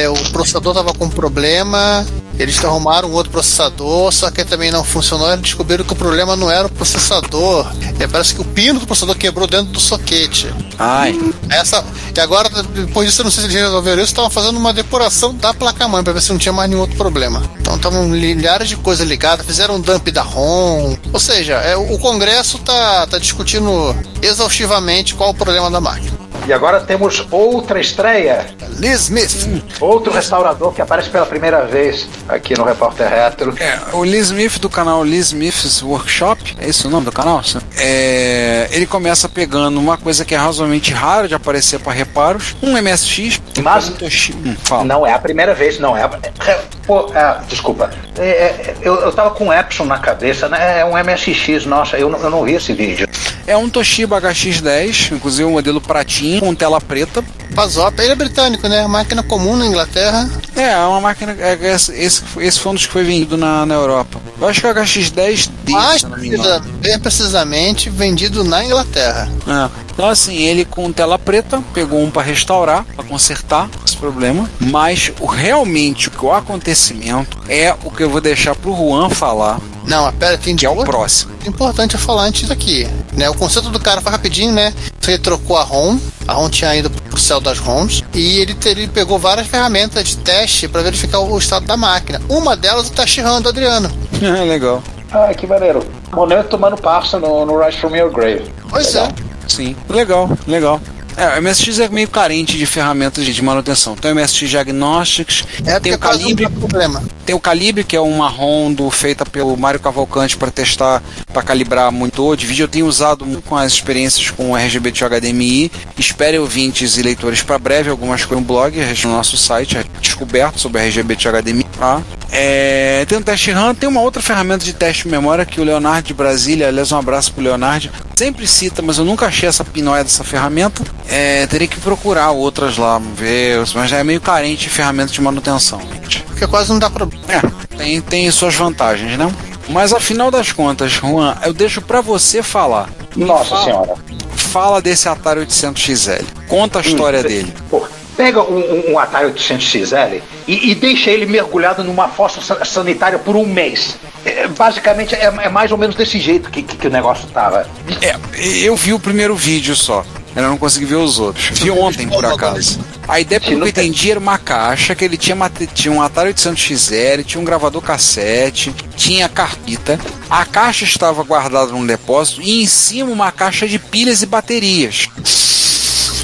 o processador tava com problema, eles arrumaram um outro processador, só que também não funcionou. Eles descobriram que o problema não era o processador. É, parece que o pino do processador quebrou dentro do soquete. Ai. Essa, e agora, depois disso, eu não sei se eles resolveram isso, estavam fazendo uma depuração da placa-mãe para ver se não tinha mais nenhum outro problema. Então estavam milhares de coisas ligadas, fizeram um dump da ROM. Ou seja, é, o Congresso tá, tá discutindo exaustivamente qual o problema da máquina. E agora temos outra estreia. Lee Smith. Outro restaurador que aparece pela primeira vez aqui no Repórter Retro. É, o Lee Smith do canal Lee Smith's Workshop, é esse o nome do canal? É, ele começa pegando uma coisa que é razoavelmente rara de aparecer para reparos, um MSX. Mas um Toshiba. Hum, fala. não é a primeira vez, não é. é pô, é, desculpa. É, é, eu, eu tava com o Epson na cabeça, né? É um MSX, nossa, eu, não- eu não vi esse vídeo. É um Toshiba HX10, inclusive o modelo pratinho, com tela preta. Pazop, ele é britânico, né? Máquina comum na Inglaterra. É, é uma máquina. é, Esse, esse, esse foi um dos que foi vendido na, na Europa. Eu acho que é o HX10 D, Mais se eu não me engano. precisa- bem precisamente vendido na Inglaterra. É. Então assim, ele com tela preta, pegou um para restaurar, para consertar esse problema, mas o realmente o que o acontecimento é o que eu vou deixar pro Juan falar, Não, mas pera, tem que é o próximo. importante eu falar antes aqui, né? O conceito do cara foi rapidinho, né? Ele trocou a ROM, a ROM tinha ido pro céu das ROMs e ele, ele pegou várias ferramentas de teste para verificar o estado da máquina. Uma delas é o teste RAM do Adriano. É legal. Ah, que maneiro. Momento tomando passo no, no Rise From Your Grave. Pois Legal. é. Sim, legal, legal. É, o MSX é meio carente de ferramentas de manutenção. Tem o MSX Diagnostics, É tem porque o não Calibre, problema. Tem o Calibre que é uma Rondo feita pelo Mário Cavalcante para testar, para calibrar monitor de vídeo. Eu tenho usado muito com as experiências com o RGB de HDMI. Espere ouvintes e leitores para breve algumas coisas no blog, no nosso site, é descoberto sobre RGB de HDMI. Tá? É, tem o teste RAM, tem uma outra ferramenta de teste de memória que o Leonardo de Brasília, aliás, um abraço pro Leonardo, sempre cita, mas eu nunca achei essa pinóia dessa ferramenta. É, teria que procurar outras lá, ver, mas já é meio carente de ferramenta de manutenção, gente. Porque quase não dá problema. É, tem, tem suas vantagens, né? Mas afinal das contas, Juan, eu deixo pra você falar. Nossa Fala. senhora. Fala desse Atari 800XL. Conta a história dele. Pô, pega um, um- um Atari 800XL e, e deixa ele mergulhado numa fossa sa- sanitária por um mês. É, basicamente é, é mais ou menos desse jeito que, que, que o negócio tava. É, eu vi o primeiro vídeo só. Eu não consegui ver os outros. Vi ontem, por acaso. A ideia, pelo que eu entendi, era uma caixa que ele tinha, mate- tinha um Atari 800XL, tinha um gravador cassete, tinha carpita. A caixa estava guardada num depósito e em cima uma caixa de pilhas e baterias.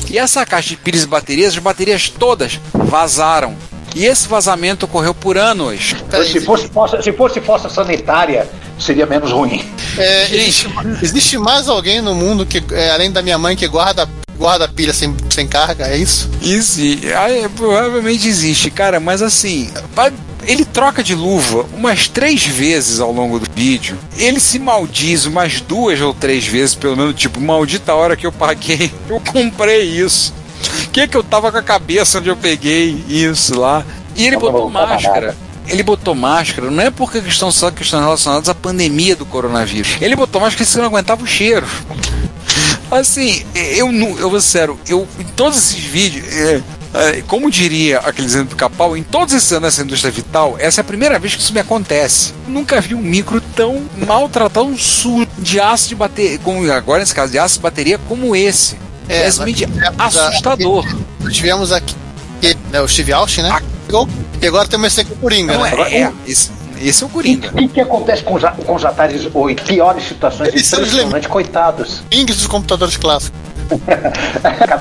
E essa caixa de pilhas e baterias, as baterias todas vazaram. E esse vazamento ocorreu por anos. se, fosse fossa, se fosse fossa sanitária, seria menos ruim. É, existe, existe mais alguém no mundo que, é, além da minha mãe, que guarda, guarda pilha sem, sem carga? É isso? Isso, ah, é, provavelmente existe, cara, mas assim, ele troca de luva umas três vezes ao longo do vídeo. Ele se maldiz umas duas ou três vezes, pelo menos, tipo, maldita hora que eu paguei, eu comprei isso. Que que eu tava com a cabeça onde eu peguei isso lá? E ele Não botou máscara. Ele botou máscara não é porque estão só questões relacionadas à pandemia do coronavírus. Ele botou máscara porque não aguentava o cheiro. Assim, eu não, eu vou ser sério, eu em todos esses vídeos, é, é, como diria aquele exemplo do Capau, em todos esses anos nessa indústria vital, essa é a primeira vez que isso me acontece. Nunca vi um micro tão maltratado, um sujo de aço de bateria, como agora nesse caso de aço de bateria, como esse. É, simplesmente assustador. Nós tivemos aqui né, o Steve Austin, né? E agora temos esse aqui o Coringa, Não, né? é, é, esse, esse é o O Coringa. que, que acontece com os, com os Ataris 8? Piores situações, Eles são os coitados. Pings dos computadores clássicos.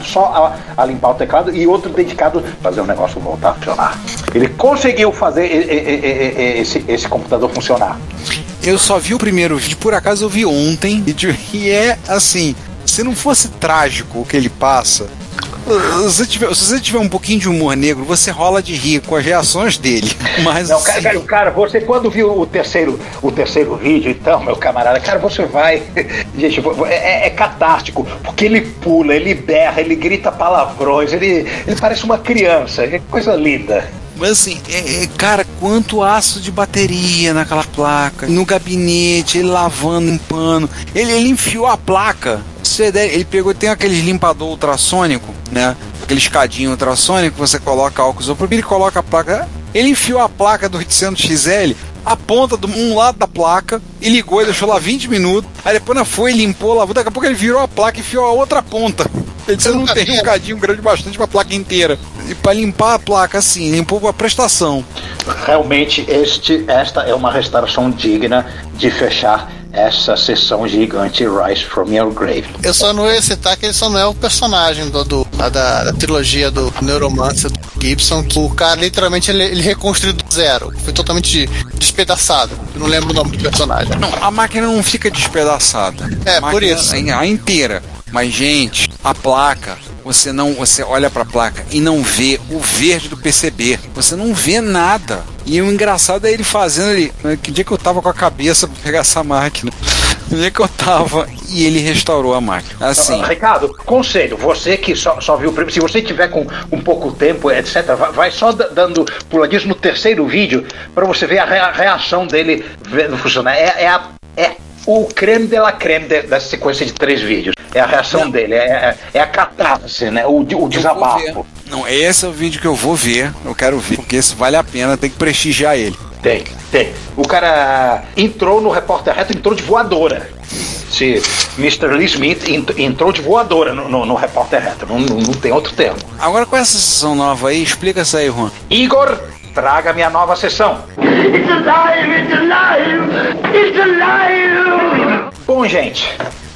Só a, a limpar o teclado e outro dedicado a fazer o negócio voltar a funcionar. Ele conseguiu fazer e- e- e- e- e- esse, esse computador funcionar. Eu só vi o primeiro vídeo, por acaso eu vi ontem, e é assim, se não fosse trágico o que ele passa, se você, tiver, se você tiver um pouquinho de humor negro, você rola de rir com as reações dele. Mas Não, assim, cara, cara, cara, você quando viu o terceiro, o terceiro vídeo, então, meu camarada, cara, você vai. Gente, é, é catártico, porque ele pula, ele berra, ele grita palavrões, ele, ele parece uma criança, é coisa linda. Mas assim, é- é, cara, quanto aço de bateria naquela placa, no gabinete, ele lavando, limpando. Ele, ele enfiou a placa. Ele pegou, tem aquele limpador ultrassônico, né? Aquele escadinho ultrassônico, você coloca álcool isopropílico, ele coloca a placa. Ele enfiou a placa do 800XL, a ponta de um lado da placa, e ligou e deixou lá 20 minutos. Aí depois ela foi, limpou, lavou, daqui a pouco ele virou a placa e enfiou a outra ponta. Ele disse, eu não tem um cadinho grande bastante pra placa inteira. E pra limpar a placa, assim, limpou a prestação. Realmente, este, esta é uma restauração digna de fechar essa sessão gigante Rise from Your Grave. Eu só não ia citar que ele só não é o personagem do, do- da, da trilogia do Neuromancer do Gibson, que o cara literalmente ele, ele reconstruiu do zero. Foi totalmente despedaçado. Eu não lembro o nome do personagem. Não, a máquina não fica despedaçada. É, A por isso. A, a inteira. Mas, gente, a placa, você não. Você olha pra placa e não vê o verde do PCB. Você não vê nada. E o engraçado é ele fazendo ali. né, Que dia que eu tava com a cabeça pra pegar essa máquina? Dia que eu tava e ele restaurou a máquina. Assim. Ah, Ricardo, conselho, você que só, só viu o primeiro, se você tiver com um pouco tempo, etc., vai, só da- dando puladinhos no terceiro vídeo para você ver a rea- reação dele vendo funcionar. É, é, a- é o creme de la creme de- dessa sequência de três vídeos. É a reação dele, é, é, é a catarse, né? O, o desabafo. Não, esse é o vídeo que eu vou ver. Eu quero ver, porque esse vale a pena, tem que prestigiar ele. Tem, tem. O cara entrou no repórter reto, entrou de voadora. Se Mr. Lee Smith ent- entrou de voadora no, no, no repórter reto, não, não, não tem outro termo. Agora com essa sessão nova aí, explica isso aí, Juan. Igor, traga minha nova sessão. It's alive! It's alive! It's alive! Bom, gente,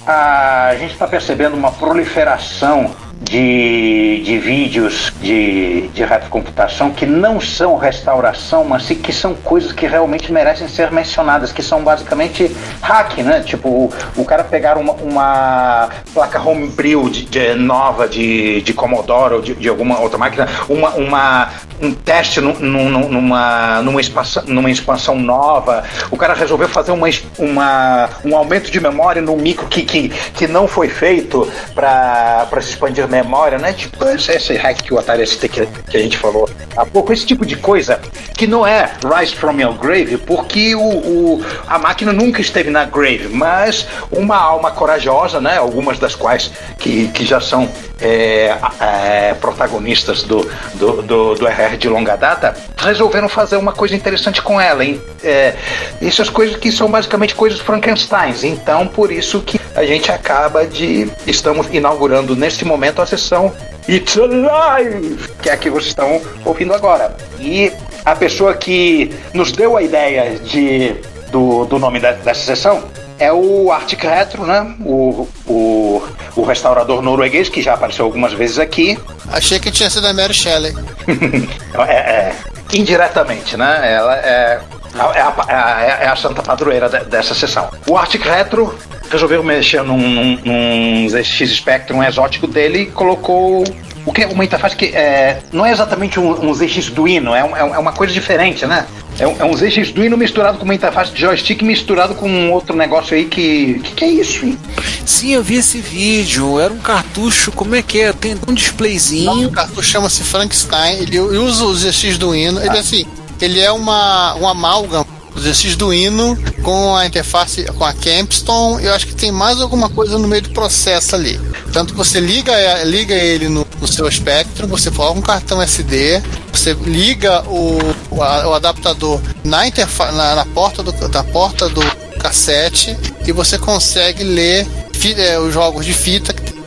a gente está percebendo uma proliferação de, de vídeos de, de retrocomputação que não são restauração, mas que são coisas que realmente merecem ser mencionadas, que são basicamente hack, né? Tipo, o, o cara pegar uma, uma placa homebrew de, de- nova de, de Commodore ou de, de alguma outra máquina, uma, uma, um teste num- num- numa, numa, expansão, numa expansão nova, o cara resolveu fazer uma, uma, um aumento de memória no micro que, que, que não foi feito para se expandir memória, né? Tipo, esse, esse hack que o Atari ST que, que a gente falou há pouco, esse tipo de coisa que não é Rise from Your Grave, porque o, o- a máquina nunca esteve na grave, mas uma alma corajosa, né? Algumas das quais que, que já são é, é, protagonistas do, do, do, do RR de longa data, resolveram fazer uma coisa interessante com ela. Hein? É, essas coisas que são basicamente coisas Frankensteins. Então, por isso que a gente acaba de. Estamos inaugurando neste momento a sessão It's Alive! Que é a que vocês estão ouvindo agora. E a pessoa que nos deu a ideia de, do, do nome dessa sessão é o Arctic Retro, né? O, o, o restaurador norueguês que já apareceu algumas vezes aqui. Achei que tinha sido a Mary Shelley. É, é, indiretamente, né? Ela é, é, a, é a- é a santa padroeira de- dessa sessão. O Arctic Retro resolveu mexer num, num, num ZX Spectrum exótico dele e colocou o que é uma interface que é, não é exatamente um, um ZX Duino, é, um- é uma coisa diferente, né? É um, é um ZX Duino misturado com uma interface de joystick misturado com um outro negócio aí que. que, que é isso, hein? Sim, eu vi esse vídeo. Era um cartucho, como é que é? Tem um O displayzinho. cartucho chama-se Frankenstein. Ele usa o GX do hino. Ele assim. ele é uma, uma amálgama desses do hino com a interface com a Campstone. Eu acho que tem mais alguma coisa no meio do processo ali. Tanto você liga, liga ele no, no seu Spectrum, você coloca um cartão SD, você liga o, o, o adaptador na, interfa na, na porta do, da porta do cassete e você consegue ler fi, é, os jogos de fita que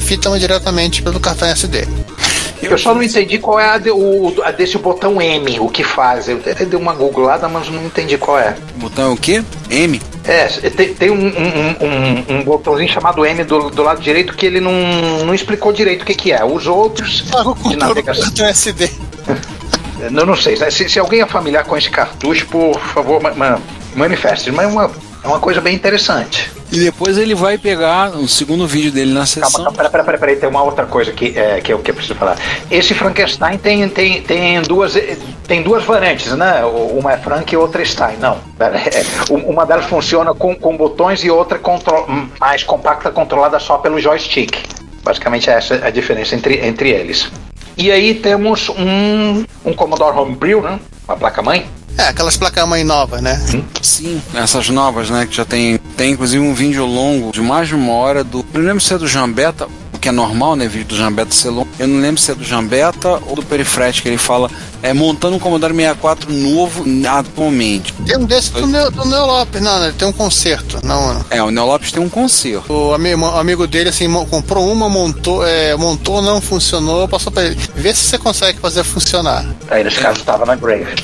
fitam diretamente pelo cartão SD. Eu só não entendi qual é a, de, o, a desse botão M, o que faz. Eu até dei uma googlada, mas não entendi qual é. Botão é o quê? M? É, tem, tem um, um, um, um, botãozinho chamado M do, do lado direito que ele não, não explicou direito o que, que é. Os outros. de navegação. SD. não, não sei. Se, se alguém é familiar com esse cartucho, por favor, ma, ma, manifeste. Mas é uma, é uma coisa bem interessante. E depois ele vai pegar o segundo vídeo dele na sessão. Calma, calma, pera, pera, pera, tem uma outra coisa que, é, que, eu, que eu preciso falar. Esse Frankenstein tem, tem, tem, duas, tem duas variantes, né? Uma é Frank e outra é Stein. Não, pera, é, uma delas funciona com, com botões e outra contro, mais compacta, controlada só pelo joystick. Basicamente essa é a diferença entre, entre eles. E aí temos um, um Commodore Homebrew, né? Uma placa-mãe, é, aquelas placas-mãe novas, né? Sim, essas novas, né? Que já tem, tem inclusive um vídeo longo de mais de uma hora do. Eu não lembro se é do Jambeta, o que é normal, né? Vídeo do Jambeta ser longo. Eu não lembro se é do Jambeta ou do Perifret, que ele fala é, montando um Commodore 64 novo atualmente. Tem um desse do, Neo, do Neo Lopes, não, né? Ele tem um concerto, não, não. É, o Neo Lopes tem um concerto. O amigo, amigo dele, assim, comprou uma, montou, é, montou, não funcionou, passou pra ele. Vê se você consegue fazer funcionar. Aí, nesse caso, estava na Grave.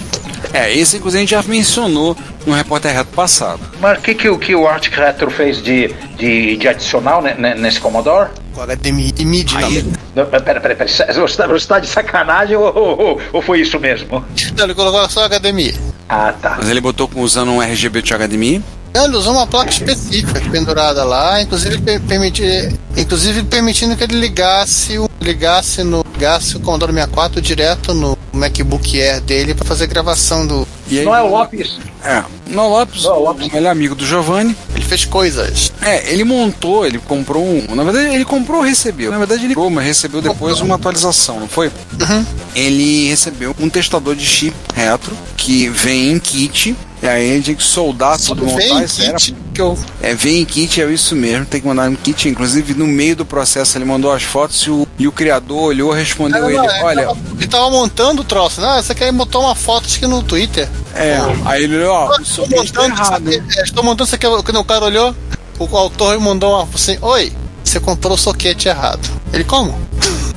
É, esse inclusive a gente já mencionou no repórter reto passado. Mas o que, que, que o Arctic Retro fez de, de, de adicional né, nesse Commodore? O HDMI e MIDI. Aí, não, pera, pera, pera. Você está de sacanagem ou, ou, ou, foi isso mesmo? Não, ele colocou só HDMI. Ah, tá. Mas ele botou usando um RGB de HDMI? Ele usou uma placa específica pendurada lá, inclusive, permiti, inclusive permitindo que ele ligasse, ligasse no ligasse o Commodore 64 direto no MacBook Air dele para fazer gravação do. E aí, não é o Lopes? É, não Lopes, não, Lopes. o melhor amigo do Giovanni. Ele fez coisas. É, ele montou, ele comprou um. Na verdade, ele comprou ou recebeu? Na verdade, ele comprou, mas recebeu depois uma atualização, não foi? Uhum. Ele recebeu um testador de chip retro que vem em kit e aí a gente tinha que soldar tudo, montar, isso era que eu... É, vem em kit, é isso mesmo, tem que mandar um kit. Inclusive, no meio do processo, ele mandou as fotos e o, e o criador olhou, respondeu não, ele, não, olha... Ele tava, ele tava, montando o troço, né? Você quer botar uma foto acho que no Twitter. É, aí ele olhou, ó, estou montando, errado. É, estou montando, quer, quando o cara olhou, o autor mandou uma assim, oi, você comprou o soquete errado. Ele, como?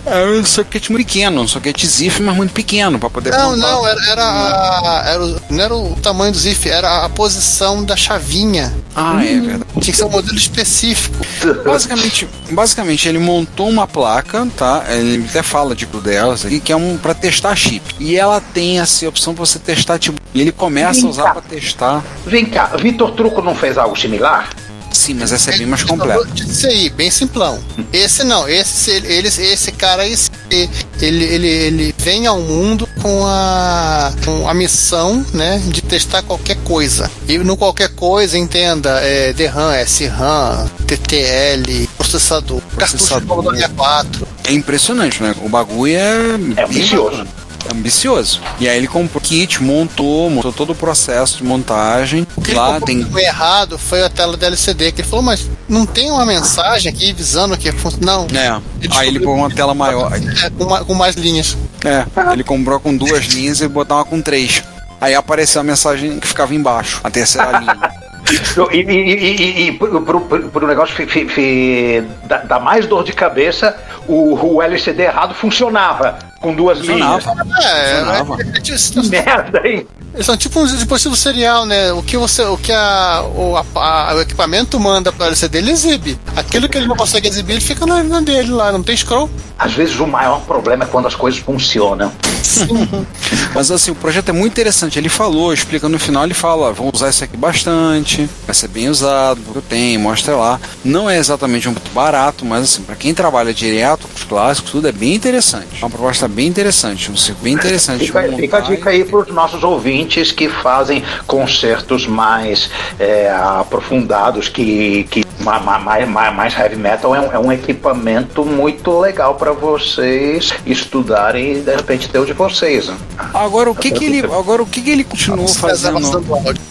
É um soquete muito pequeno, um soquete ZIF, mas muito pequeno para poder Não, montar. não, era, era, a, era o, não era o tamanho do ZIF, era a posição da chavinha. Ah, hum, é verdade. Tinha que ser um modelo específico. Basicamente, basicamente ele montou uma placa, tá? Ele até fala tipo delas aqui, que é um para testar chip. E ela tem essa opção para você testar tipo, e ele começa Vem a usar para testar. Vem cá, Vitor Truco não fez algo similar? Sim, mas essa é bem mais completa. Isso aí, bem simplão. Esse não, esse, ele, esse cara aí, ele, ele, ele vem ao mundo com a, com a missão, né, de testar qualquer coisa. E no qualquer coisa, entenda, é DRAM, SRAM, TTL, processador, processador. cartucho 4. É impressionante, né? O bagulho é... É ambicioso ambicioso. E aí ele comprou kit, montou, montou todo o processo de montagem. O que lá tem o errado foi a tela da LCD, que ele falou, mas não tem uma mensagem aqui avisando que não. É. Ele aí ele pôs uma tela maior. É, com, uma, com, mais linhas. É. Ele comprou com duas linhas e botou uma com três. Aí apareceu a mensagem que ficava embaixo, a terceira linha. E, e, e, e pro, pro, pro negócio fi, fi, dar mais dor de cabeça, o, o LCD errado funcionava com duas linhas. É, funcionava. É, é, merda, hein? Eles são tipo um dispositivo serial, né? O que você, o que a, o, a, o equipamento manda para o LCD, ele exibe. Aquilo que ele não consegue exibir, ele fica na, na dele lá, não tem scroll. Às vezes o maior problema é quando as coisas funcionam. Mas assim, o projeto é muito interessante. Ele falou, explica no final, ele fala, vamos usar isso aqui bastante, vai ser bem usado, eu tenho, mostra lá. Não é exatamente um muito barato, mas assim, para quem trabalha direto com os clássicos, tudo é bem interessante. É uma proposta bem interessante, um circo bem interessante. Fica, fica a dica aí para os nossos ouvintes que fazem concertos mais é, aprofundados, que, que mais, mais, mais heavy metal é um, é um equipamento muito legal para vocês estudarem e de repente ter o de vocês. né? Agora o que que ele, agora o que que ele continuou fazendo?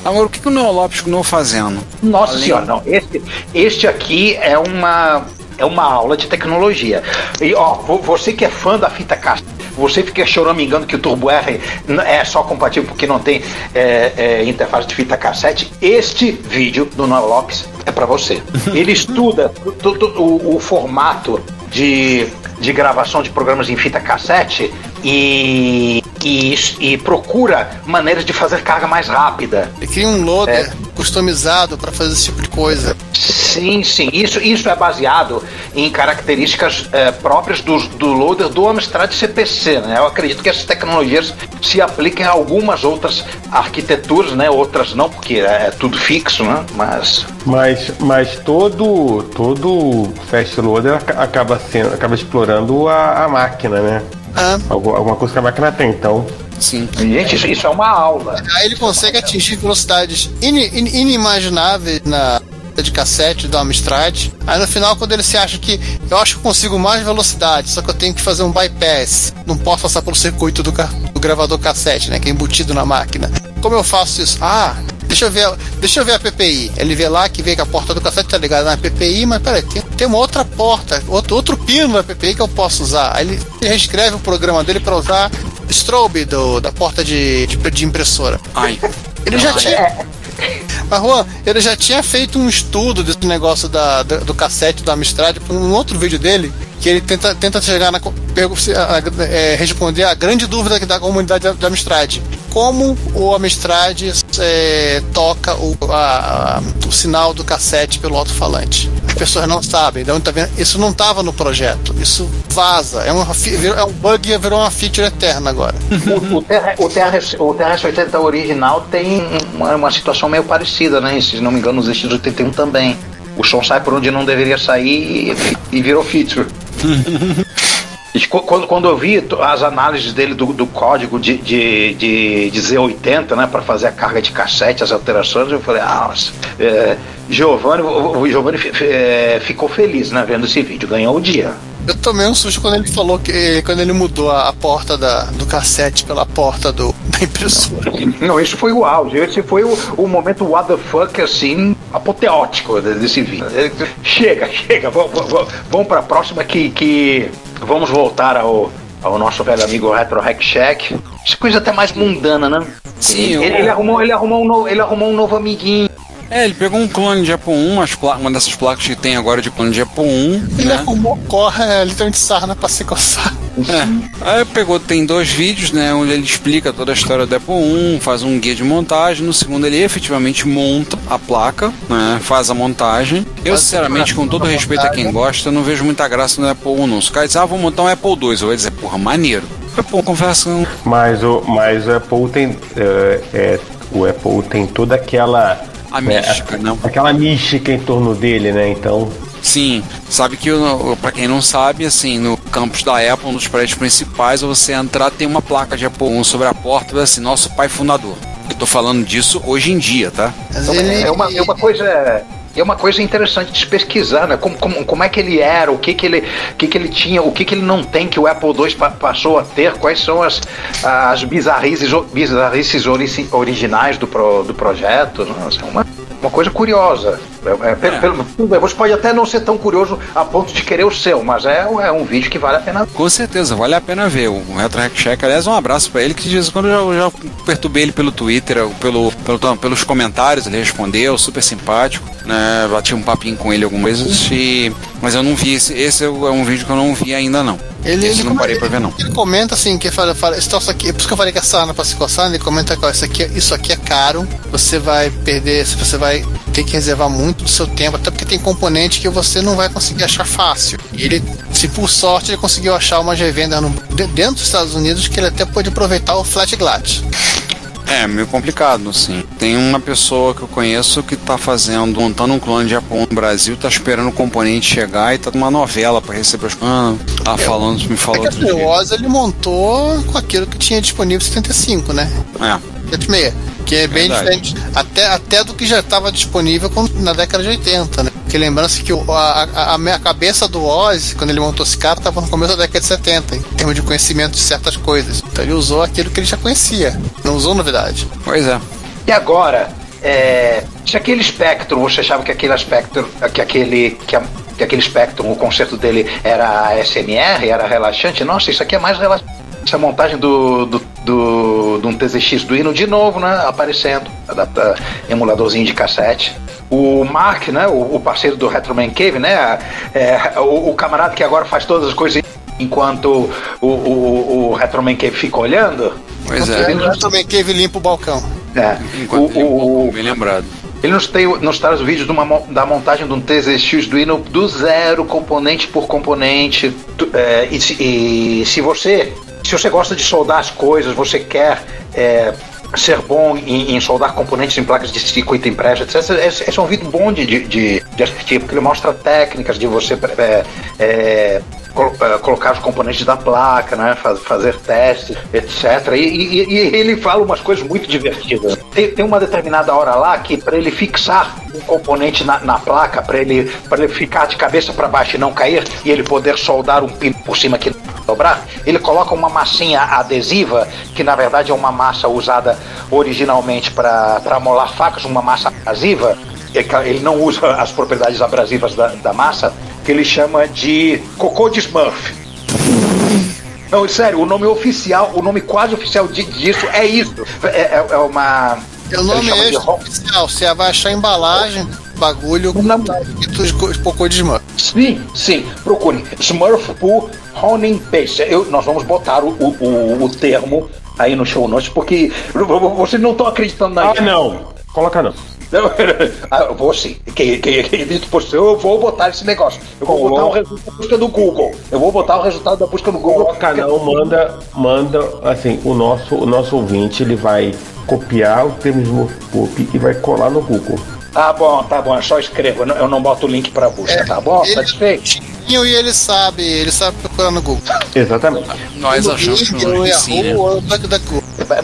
Agora o que que o Noel Lopes continuou fazendo? Nossa Além- senhora, não. Este, este aqui é uma, é uma aula de tecnologia. E ó, vo- você que é fã da fita cassete, você fica choramingando que o Turbo R é só compatível porque não tem é, é, interface de fita cassete. Este vídeo do Noel Lopes é para você. Ele estuda tu- tu- o, o formato de, de gravação de programas em fita cassete e, e, e procura maneiras de fazer carga mais rápida. Ele cria um loader customizado para fazer esse tipo de coisa. Sim, sim. Isso, isso é baseado em características eh, próprias do, do loader do Amstrad CPC. Né? Eu acredito que essas tecnologias se apliquem a algumas outras arquiteturas, né? outras não, porque é, é tudo fixo, né? mas Mas, mas todo, todo fast loader aca- acaba, sendo, acaba explorando a, a máquina, né? Ah. Algu- alguma coisa que a máquina tem, então. Sim. Gente, isso, isso é uma aula. Aí ele consegue atingir velocidades ini- in- inimagináveis na de cassete do Amstrad. Aí no final, quando ele se acha que eu acho que eu consigo mais velocidade, só que eu tenho que fazer um bypass. Não posso passar pelo circuito do, do gravador cassete, né? Que é embutido na máquina. Como eu faço isso? Ah, deixa eu ver, deixa eu ver a PPI. Ele vê lá que vê que a porta do cassete tá ligada na PPI, mas peraí, tem, tem uma outra porta, outro, outro pino da PPI que eu posso usar. Aí ele, reescreve o programa dele para usar strobe do, da porta de, de, de impressora. Ai. Ele já tinha. Mas, Juan, ele já tinha feito um estudo desse negócio da, da- do cassete do Amstrad por um outro vídeo dele, que ele tenta, tenta chegar na. é, responder a grande dúvida da comunidade da- Amstrad. Como o Amstrad é, toca o, a- o sinal do cassete pelo alto-falante? As pessoas não sabem. Então, tá vendo? Isso não estava no projeto. Isso vaza. É, uma, é um bug e virou uma feature eterna agora. O, o, TR, o, TRS, o TRS-80 original tem uma, uma situação meio parecida, né? Se não me engano, os X81 também. O som sai por onde não deveria sair e, e virou feature. Qu- Quando, quando eu vi as análises dele do, do código de, de, de, de Z80, né, para fazer a carga de cassete, as alterações, eu falei, ah, é, Giovanni, o, Giovanni é, ficou feliz, né, vendo esse vídeo, ganhou o dia. Eu tomei um susto quando ele falou que quando ele mudou a, a porta da, do cassete pela porta do, da impressora. Não, esse foi o auge, esse foi o, o momento what the fuck, assim, apoteótico de- desse vídeo. Chega, chega, vamos, vamos, vamos para a próxima que, que vamos voltar ao, ao nosso velho amigo Retro Hack Shack. Essa coisa até mais mundana, né? Sim, ele, eu- ele arrumou, ele, arrumou um novo, ele arrumou um novo amiguinho. É, ele pegou um clone de Apple I, as pla- uma dessas placas que tem agora de clone de Apple I, Ele né? arrumou corra, é, literalmente sarna pra se coçar. É. Aí pegou, tem dois vídeos, né? Onde ele explica toda a história do Apple I, faz um guia de montagem. No segundo, ele efetivamente monta a placa, né? Faz a montagem. Eu, sinceramente, com todo respeito a quem gosta, não vejo muita graça no Apple I, não. Se o cara diz, ah, vou montar um Apple II, eu vou dizer, porra, maneiro. Apple, conversa com. Mas o, mas o Apple tem. é, é, o Apple tem toda aquela. A mística, não? Aquela mística em torno dele, né? Então. Sim, sabe que o- pra quem não sabe, assim, no campus da Apple, um dos prédios principais, você entrar, tem uma placa de Apple I sobre a porta, assim, nosso pai fundador. Eu tô falando disso hoje em dia, tá? Mas Então, ele, é, uma, é uma coisa. É uma coisa interessante de pesquisar, né? Como, como, como é que ele era, o que, que, ele, que, que ele tinha, o que, que ele não tem que o Apple II pa- passou a ter, quais são as, as bizarrices, bizarrices ori- originais do, pro, do projeto. Nossa, é uma, uma coisa curiosa. É, é, pelo- É. pelo- você pode até não ser tão curioso a ponto de querer o seu, mas é, é um vídeo que vale a pena Com certeza, vale a pena ver. O Retro Hack Check, aliás, um abraço pra ele, que de vez em quando eu já, já perturbei ele pelo Twitter, pelo, pelo- pelos comentários, ele respondeu, super simpático, né? Bati um papinho com ele algumas vezes, e, mas eu não vi, esse, esse é um vídeo que eu não vi ainda não. Ele, esse ele, não parei pra ver não. ele comenta assim, que fala, fala troço aqui, por isso que eu falei que é pra se coçar, ele comenta que ó, isso, aqui, isso aqui é caro, você vai perder, você vai ter que reservar muito do seu tempo, até porque tem componente que você não vai conseguir achar fácil. E ele, se por sorte, ele conseguiu achar umas revendas no- de- dentro dos Estados Unidos que ele até pode aproveitar o flat glass. É, meio complicado, assim. Tem uma pessoa que eu conheço que tá fazendo, montando um clone de Japão no Brasil, tá esperando o componente chegar e tá numa novela pra receber os. Ah, tá falando, me É falou que a outro dia. Oz ele montou com aquilo que tinha disponível em 75, né? É. 76, que é bem Verdade. diferente até, até do que já estava disponível na década de 80, né? Que lembrando-se que o- a, a, a minha cabeça do Oz, quando ele montou esse cara, tava no começo da década de 70, em termos de conhecimento de certas coisas. Então ele usou aquilo que ele já conhecia, não usou novidade. Pois é. E agora, é, se aquele espectro, você achava que aquele espectro, que aquele, que, a- que aquele espectro, o conceito dele era SMR, era relaxante, nossa, isso aqui é mais relaxante. Essa montagem do, do, do, de um TZX do Hino de novo, né? Aparecendo, adapta, emuladorzinho de cassete. O Mark, né? O, o parceiro do Retro Man Cave, né? é, o, o camarada que agora faz todas as coisas enquanto o, o, o Retro Man Cave fica olhando. Pois é. ele também Cave limpa o balcão. É. Enquanto O- ele- o- bem lembrado. ele nos, tem, nos traz o vídeo de uma da montagem de um TZX do Hino do zero, componente por componente. Tu- é, e, e se você se você gosta de soldar as coisas, você quer é, ser bom em, em soldar componentes em placas de circuito impresso, etc. Esse, esse é um vídeo bom de, de, de, assistir, porque ele mostra técnicas de você é, é, é, colocar os componentes da placa, né, faz- fazer testes, etc. E, e- e ele fala umas coisas muito divertidas. Tem, tem uma determinada hora lá que para ele fixar um componente na, na placa, para ele, ele ficar de cabeça para baixo e não cair, e ele poder soldar um pino por cima que dobrar, ele coloca uma massinha adesiva, que na verdade é uma massa usada originalmente para molar facas, uma massa abrasiva. É Ele não usa as propriedades abrasivas da, da massa, que ele chama de cocô de Smurf. Não, sério, o nome oficial, o nome quase oficial de- disso é isso. É, é- é uma. É o nome ro- oficial. Você vai achar a embalagem, bagulho, Não. escrito de co- de cocô de esmã. Sim, sim, procure. Smurf por Honing Paste. Eu, nós vamos botar o, o, o- o termo aí no show notes, porque vocês não estão acreditando na Ah, não. Coloca não. Não, ah, eu vou sim. Que, que, que, dito por si, eu vou botar esse negócio. Eu vou Coloca. botar o resultado da busca do Google. Eu vou botar o resultado da busca no Google. Coloca não, manda, manda, assim, o nosso, o nosso ouvinte, ele vai copiar o termo Smurfpop e vai colar no Google. Tá bom, tá bom, eu só escrevo. Eu não, boto o link pra busca, tá bom? Ele- Satisfeito? E ele sabe, ele sabe procurar no Google. Exatamente. Nós achamos no que no sim, né? No.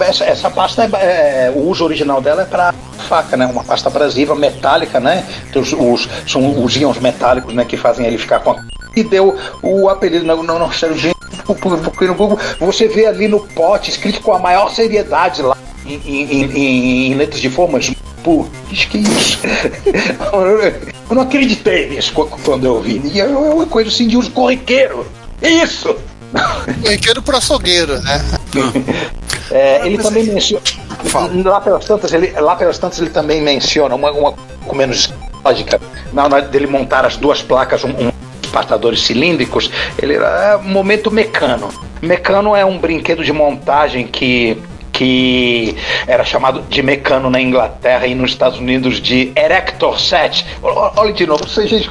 Essa, essa pasta, é, é, o uso original dela é para faca, né? Uma pasta abrasiva metálica, né? Os, os- são os íons metálicos, né? Que fazem ele ficar com a... E deu o apelido, não, não, não Sérgio, porque no Google você vê ali no pote, escrito com a maior seriedade lá, em, em- em- em letras de formas. Pô, que isso? Eu não acreditei nisso qu- quando eu vi. E é uma coisa assim de uso corriqueiro. Isso! Corriqueiro pro açougueiro, né? É, ele também menciona. Lá pelas, tantas, ele, lá pelas tantas, ele também menciona uma, uma com menos lógica. Na hora dele montar as duas placas, um, um espatadores cilíndricos, ele era um momento mecano. Mecano é um brinquedo de montagem que que era chamado de mecano na Inglaterra e nos Estados Unidos de Erector Set. Olha de novo, você, gente,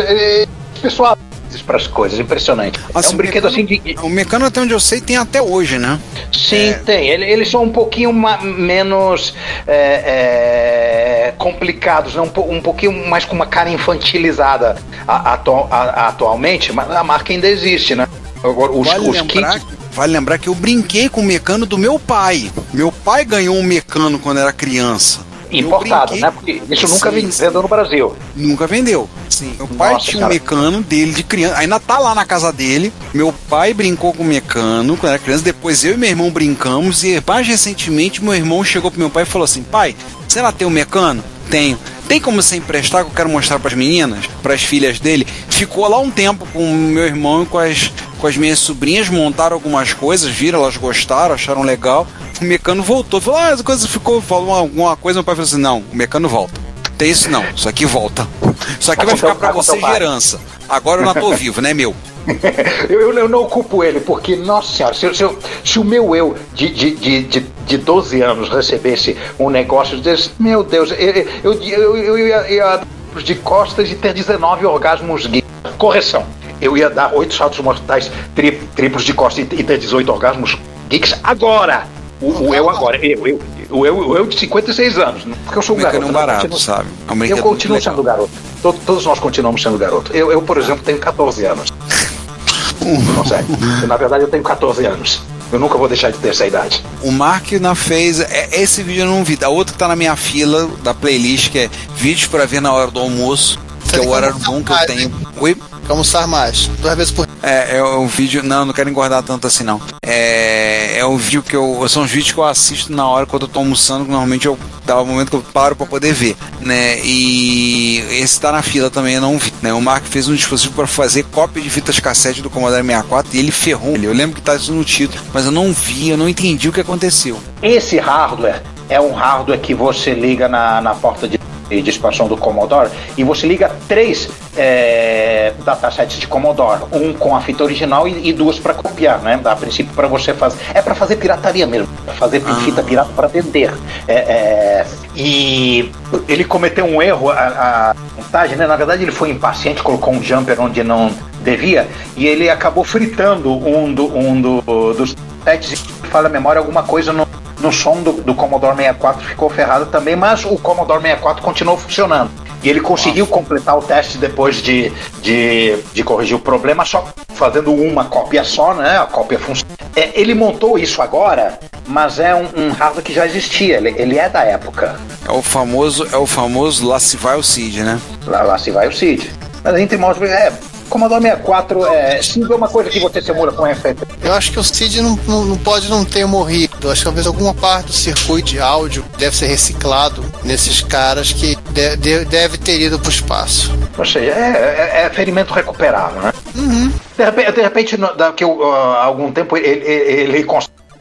pessoal para as coisas, impressionante. é Assim, um brinquedo assim de, O mecano, até onde eu sei, tem até hoje, né? Sim, tem. Ele- Eles são um pouquinho ma- menos é, é, complicados, né? um, um pouquinho mais com uma cara infantilizada a- atu- a- atualmente, mas a marca ainda existe, né? Agora, os, Vale os lembrar, kits. vale lembrar que eu brinquei com o mecano do meu pai. Meu pai ganhou um mecano quando era criança. Importado, né? Porque isso nunca Sim, vendeu no Brasil. Nunca vendeu. Sim. Meu pai Nossa, tinha um cara. mecano dele de criança. Ainda tá lá na casa dele. Meu pai brincou com o mecano quando era criança. Depois eu e meu irmão brincamos. E mais recentemente, meu irmão chegou pro meu pai e falou assim: Pai, você lá tem um mecano? Tenho. Tem como você emprestar que eu quero mostrar pras meninas, pras filhas dele? Ficou lá um tempo com o meu irmão e com as, com as minhas sobrinhas, montaram algumas coisas, viram, elas gostaram, acharam legal. O mecano voltou, falou, ah, as coisas ficou, falou alguma coisa, meu pai falou assim, não, o mecano volta. Tem isso não, isso aqui volta. Isso aqui vai ficar com você de herança. Agora eu não tô vivo, né, meu? eu, eu- eu não culpo ele, porque, nossa senhora, se, se, se o meu eu de, de, de, de, de 12 anos recebesse um negócio desse, meu Deus, eu, eu, eu, eu ia, ia de costas e ter 19 orgasmos gays. Correção, eu ia dar 8 saltos mortais tri, triplos de costas e, e ter 18 orgasmos geeks agora. O, o eu agora, eu, eu, o eu, o eu de 56 anos, né? porque eu sou um Mecano garoto. é um né? barato, Continuo- sabe? É um eu brinquedo continuo muito sendo legal. garoto. To- Todos nós continuamos sendo garoto. Eu, eu, por exemplo, tenho 14 anos. Não sei. Na verdade, eu tenho 14 anos. Eu nunca vou deixar de ter essa idade. O Mark na fez. é- Esse vídeo eu não vi. A outra que tá na minha fila da playlist, que é vídeos pra ver na hora do almoço. que é o horário bom que eu tenho. Oi? Almoçar mais. Duas vezes por É, é um vídeo. Não, não quero engordar tanto assim, não. É, é um vídeo que eu. São os vídeos que eu assisto na hora quando eu tô almoçando, que normalmente eu dá o momento que eu paro pra poder ver, né? E esse tá na fila também, eu não vi. Né? O Mark fez um dispositivo para fazer cópia de fitas cassete do Commodore 64 e ele ferrou ele. Eu lembro que tá isso no título, mas eu não vi, eu não entendi o que aconteceu. Esse hardware é um hardware que você liga na, na porta de, de expansão do Commodore e você liga três é, datasets de Commodore, um com a fita original e, e duas para copiar, né? A princípio para você fazer, é para fazer pirataria mesmo, pra fazer fita pirata para vender. É, é, e ele cometeu um erro, a, a montagem, né? Na verdade ele foi impaciente, colocou um jumper onde não devia e ele acabou fritando um, do, um do, dos sets e falha a memória alguma coisa no, no som do, do Commodore 64 ficou ferrado também, mas o Commodore 64 continuou funcionando. E ele conseguiu completar o teste depois de, de, de corrigir o problema, só fazendo uma cópia só, né? A cópia funciona. É, ele montou isso agora, mas é um, um hardware que já existia, ele, ele é da época. É o famoso, é o famoso lá se vai o Cid, né? Lá, lá se vai o Cid. Mas gente mostra, é, Commodore 64 é, sim, é uma coisa que você simula com efeito. Eu acho que o Cid não, não, não pode não ter morrido. Eu acho que talvez alguma parte do circuito de áudio deve ser reciclado nesses caras que de, de- deve ter ido pro espaço. Seja, é, é, é ferimento recuperável, né? Uhum. De repente, de repente daqui a uh, algum tempo, ele, ele, ele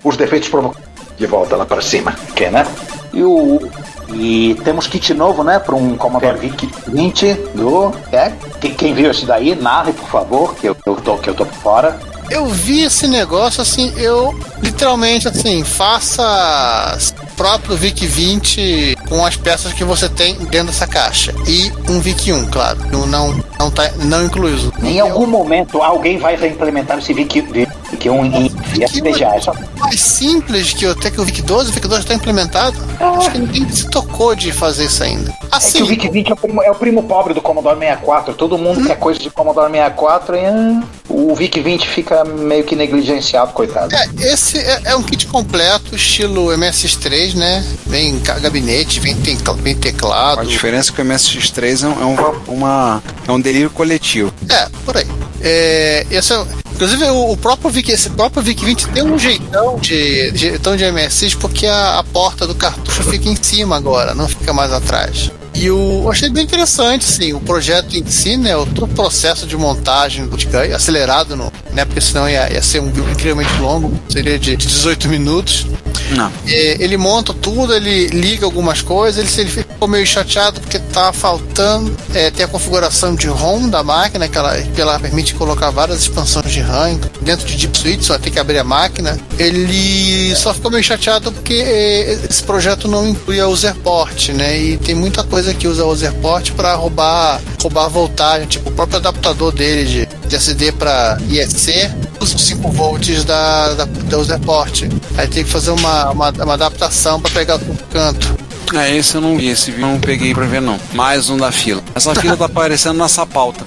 os defeitos provocam de volta lá para cima. Que, né? E o. E temos kit novo, né? Para um Commodore VIC 20 do. É? Quem, quem viu esse daí, narre, por favor, que eu, eu tô, que eu tô por fora. Eu vi esse negócio assim, eu literalmente assim, faça próprio VIC 20 com as peças que você tem dentro dessa caixa. E um VIC 1, claro. Não, não, não, tá, não incluído. Em algum momento alguém vai reimplementar esse VIC, VIC 1 em FPGA. É mais simples que até que o VIC 12, o VIC 12 está implementado. Acho que ninguém se tocou de fazer isso ainda. É que Assim, o VIC 20 é o, primo, é o primo pobre do Commodore 64. Todo mundo quer coisa de Commodore 64 e ah, o VIC 20 fica meio que negligenciado, coitado. é, esse é, é um kit completo, estilo MSX3, né? Vem gabinete, vem, tem, vem teclado. A diferença é que o MSX3 é um, é um, uma, é um delírio coletivo. É, por aí. É, esse é, inclusive o, o próprio VIC, esse próprio VIC 20 tem um jeitão de, jeitão de MSX porque a, a porta do cartucho fica em cima agora, não fica mais atrás. E o, eu achei bem interessante, assim, o projeto em si, né? O todo o processo de montagem do Tigai, acelerado, no, né? Porque senão ia, ia ser um vídeo incrivelmente longo, seria de 18 minutos. Não. É, ele monta tudo, ele liga algumas coisas, ele, ele ficou meio chateado porque tá faltando é, ter a configuração de ROM da máquina, que ela, que ela permite colocar várias expansões de RAM dentro de Deep Switch, só tem que abrir a máquina. Ele só ficou meio chateado porque é, esse projeto não inclui a userport, né? E tem muita coisa que usa a userport para roubar, roubar a voltagem, tipo o próprio adaptador dele de, de SD para ISC usa os 5 volts da, da, da userport. Aí tem que fazer uma, uma, uma adaptação para pegar o canto. É, esse eu não vi, esse vídeo eu não peguei pra ver não. Mais um da fila. Essa fila tá aparecendo nessa pauta.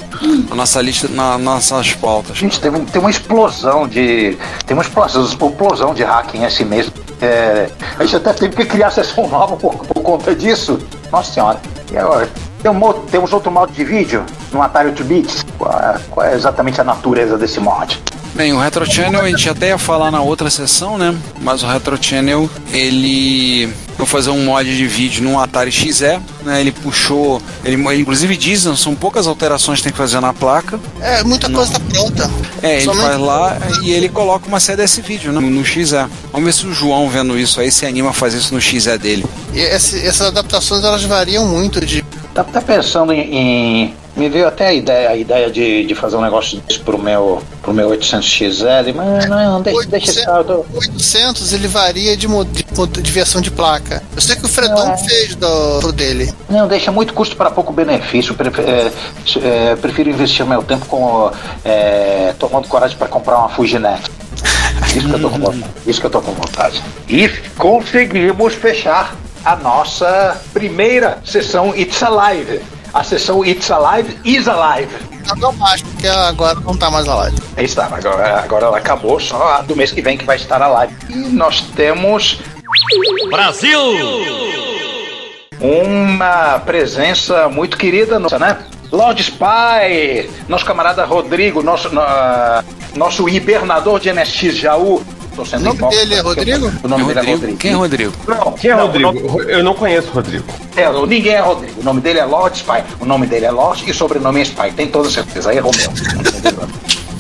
Na nossa lista, na nossas pautas. Gente, teve, um- tem uma explosão de. Tem uma explosão, explosão de hacking esse mês. É, a gente até teve que criar sessão nova por, por conta disso. Nossa senhora. E agora? Tem um mo- temos outro mod de vídeo no Atari 8 bits. Qual, é- qual é exatamente a natureza desse mod? Bem, o Retro Channel a gente até ia falar na outra sessão, né? Mas o Retro Channel, ele. Vou fazer um mod de vídeo no Atari XE, né? Ele puxou. Ele, ele inclusive diz, né, são poucas alterações que tem que fazer na placa. É, muita coisa tá pronta. É, ele Somente- faz lá e ele coloca uma série desse vídeo né, no XE. Vamos ver se o João vendo isso aí se anima a fazer isso no XE dele. E esse- essas adaptações elas variam muito de. Tá, tá pensando em, em- Me veio até a ideia, a ideia de, de fazer um negócio desse pro meu, pro meu 800XL, mas não, deixa, deixa estar. Eu tô... 800 ele varia de, de, de versão de placa. Eu sei que o Fredon É. fez do, pro dele. Não, deixa muito custo para pouco benefício. Pref- é, é, prefiro investir meu tempo com, é, tomando coragem para comprar uma Fujinet. Isso que, eu tô com vontade. Isso que eu tô com vontade. E conseguimos fechar a nossa primeira sessão It's Alive. A sessão It's Alive is Alive. Não, mais, porque agora não tá mais a live. Está, agora, agora ela acabou, só a do mês que vem que vai estar a live. E nós temos Brasil! uma presença muito querida, nossa, né? Lord Spy, nosso camarada Rodrigo, nosso, no- nosso hibernador de MSX Jaú. Tô sendo O nome hipócrita, dele é Rodrigo? O nome dele é Rodrigo? Rodrigo. Quem é Rodrigo? Não, Quem é não, Rodrigo? nome- Eu não conheço o Rodrigo. é, ninguém é Rodrigo. O nome dele é Lord Spy. O nome dele é Lord e o sobrenome é Spy. Tem toda certeza. Aí errou meu.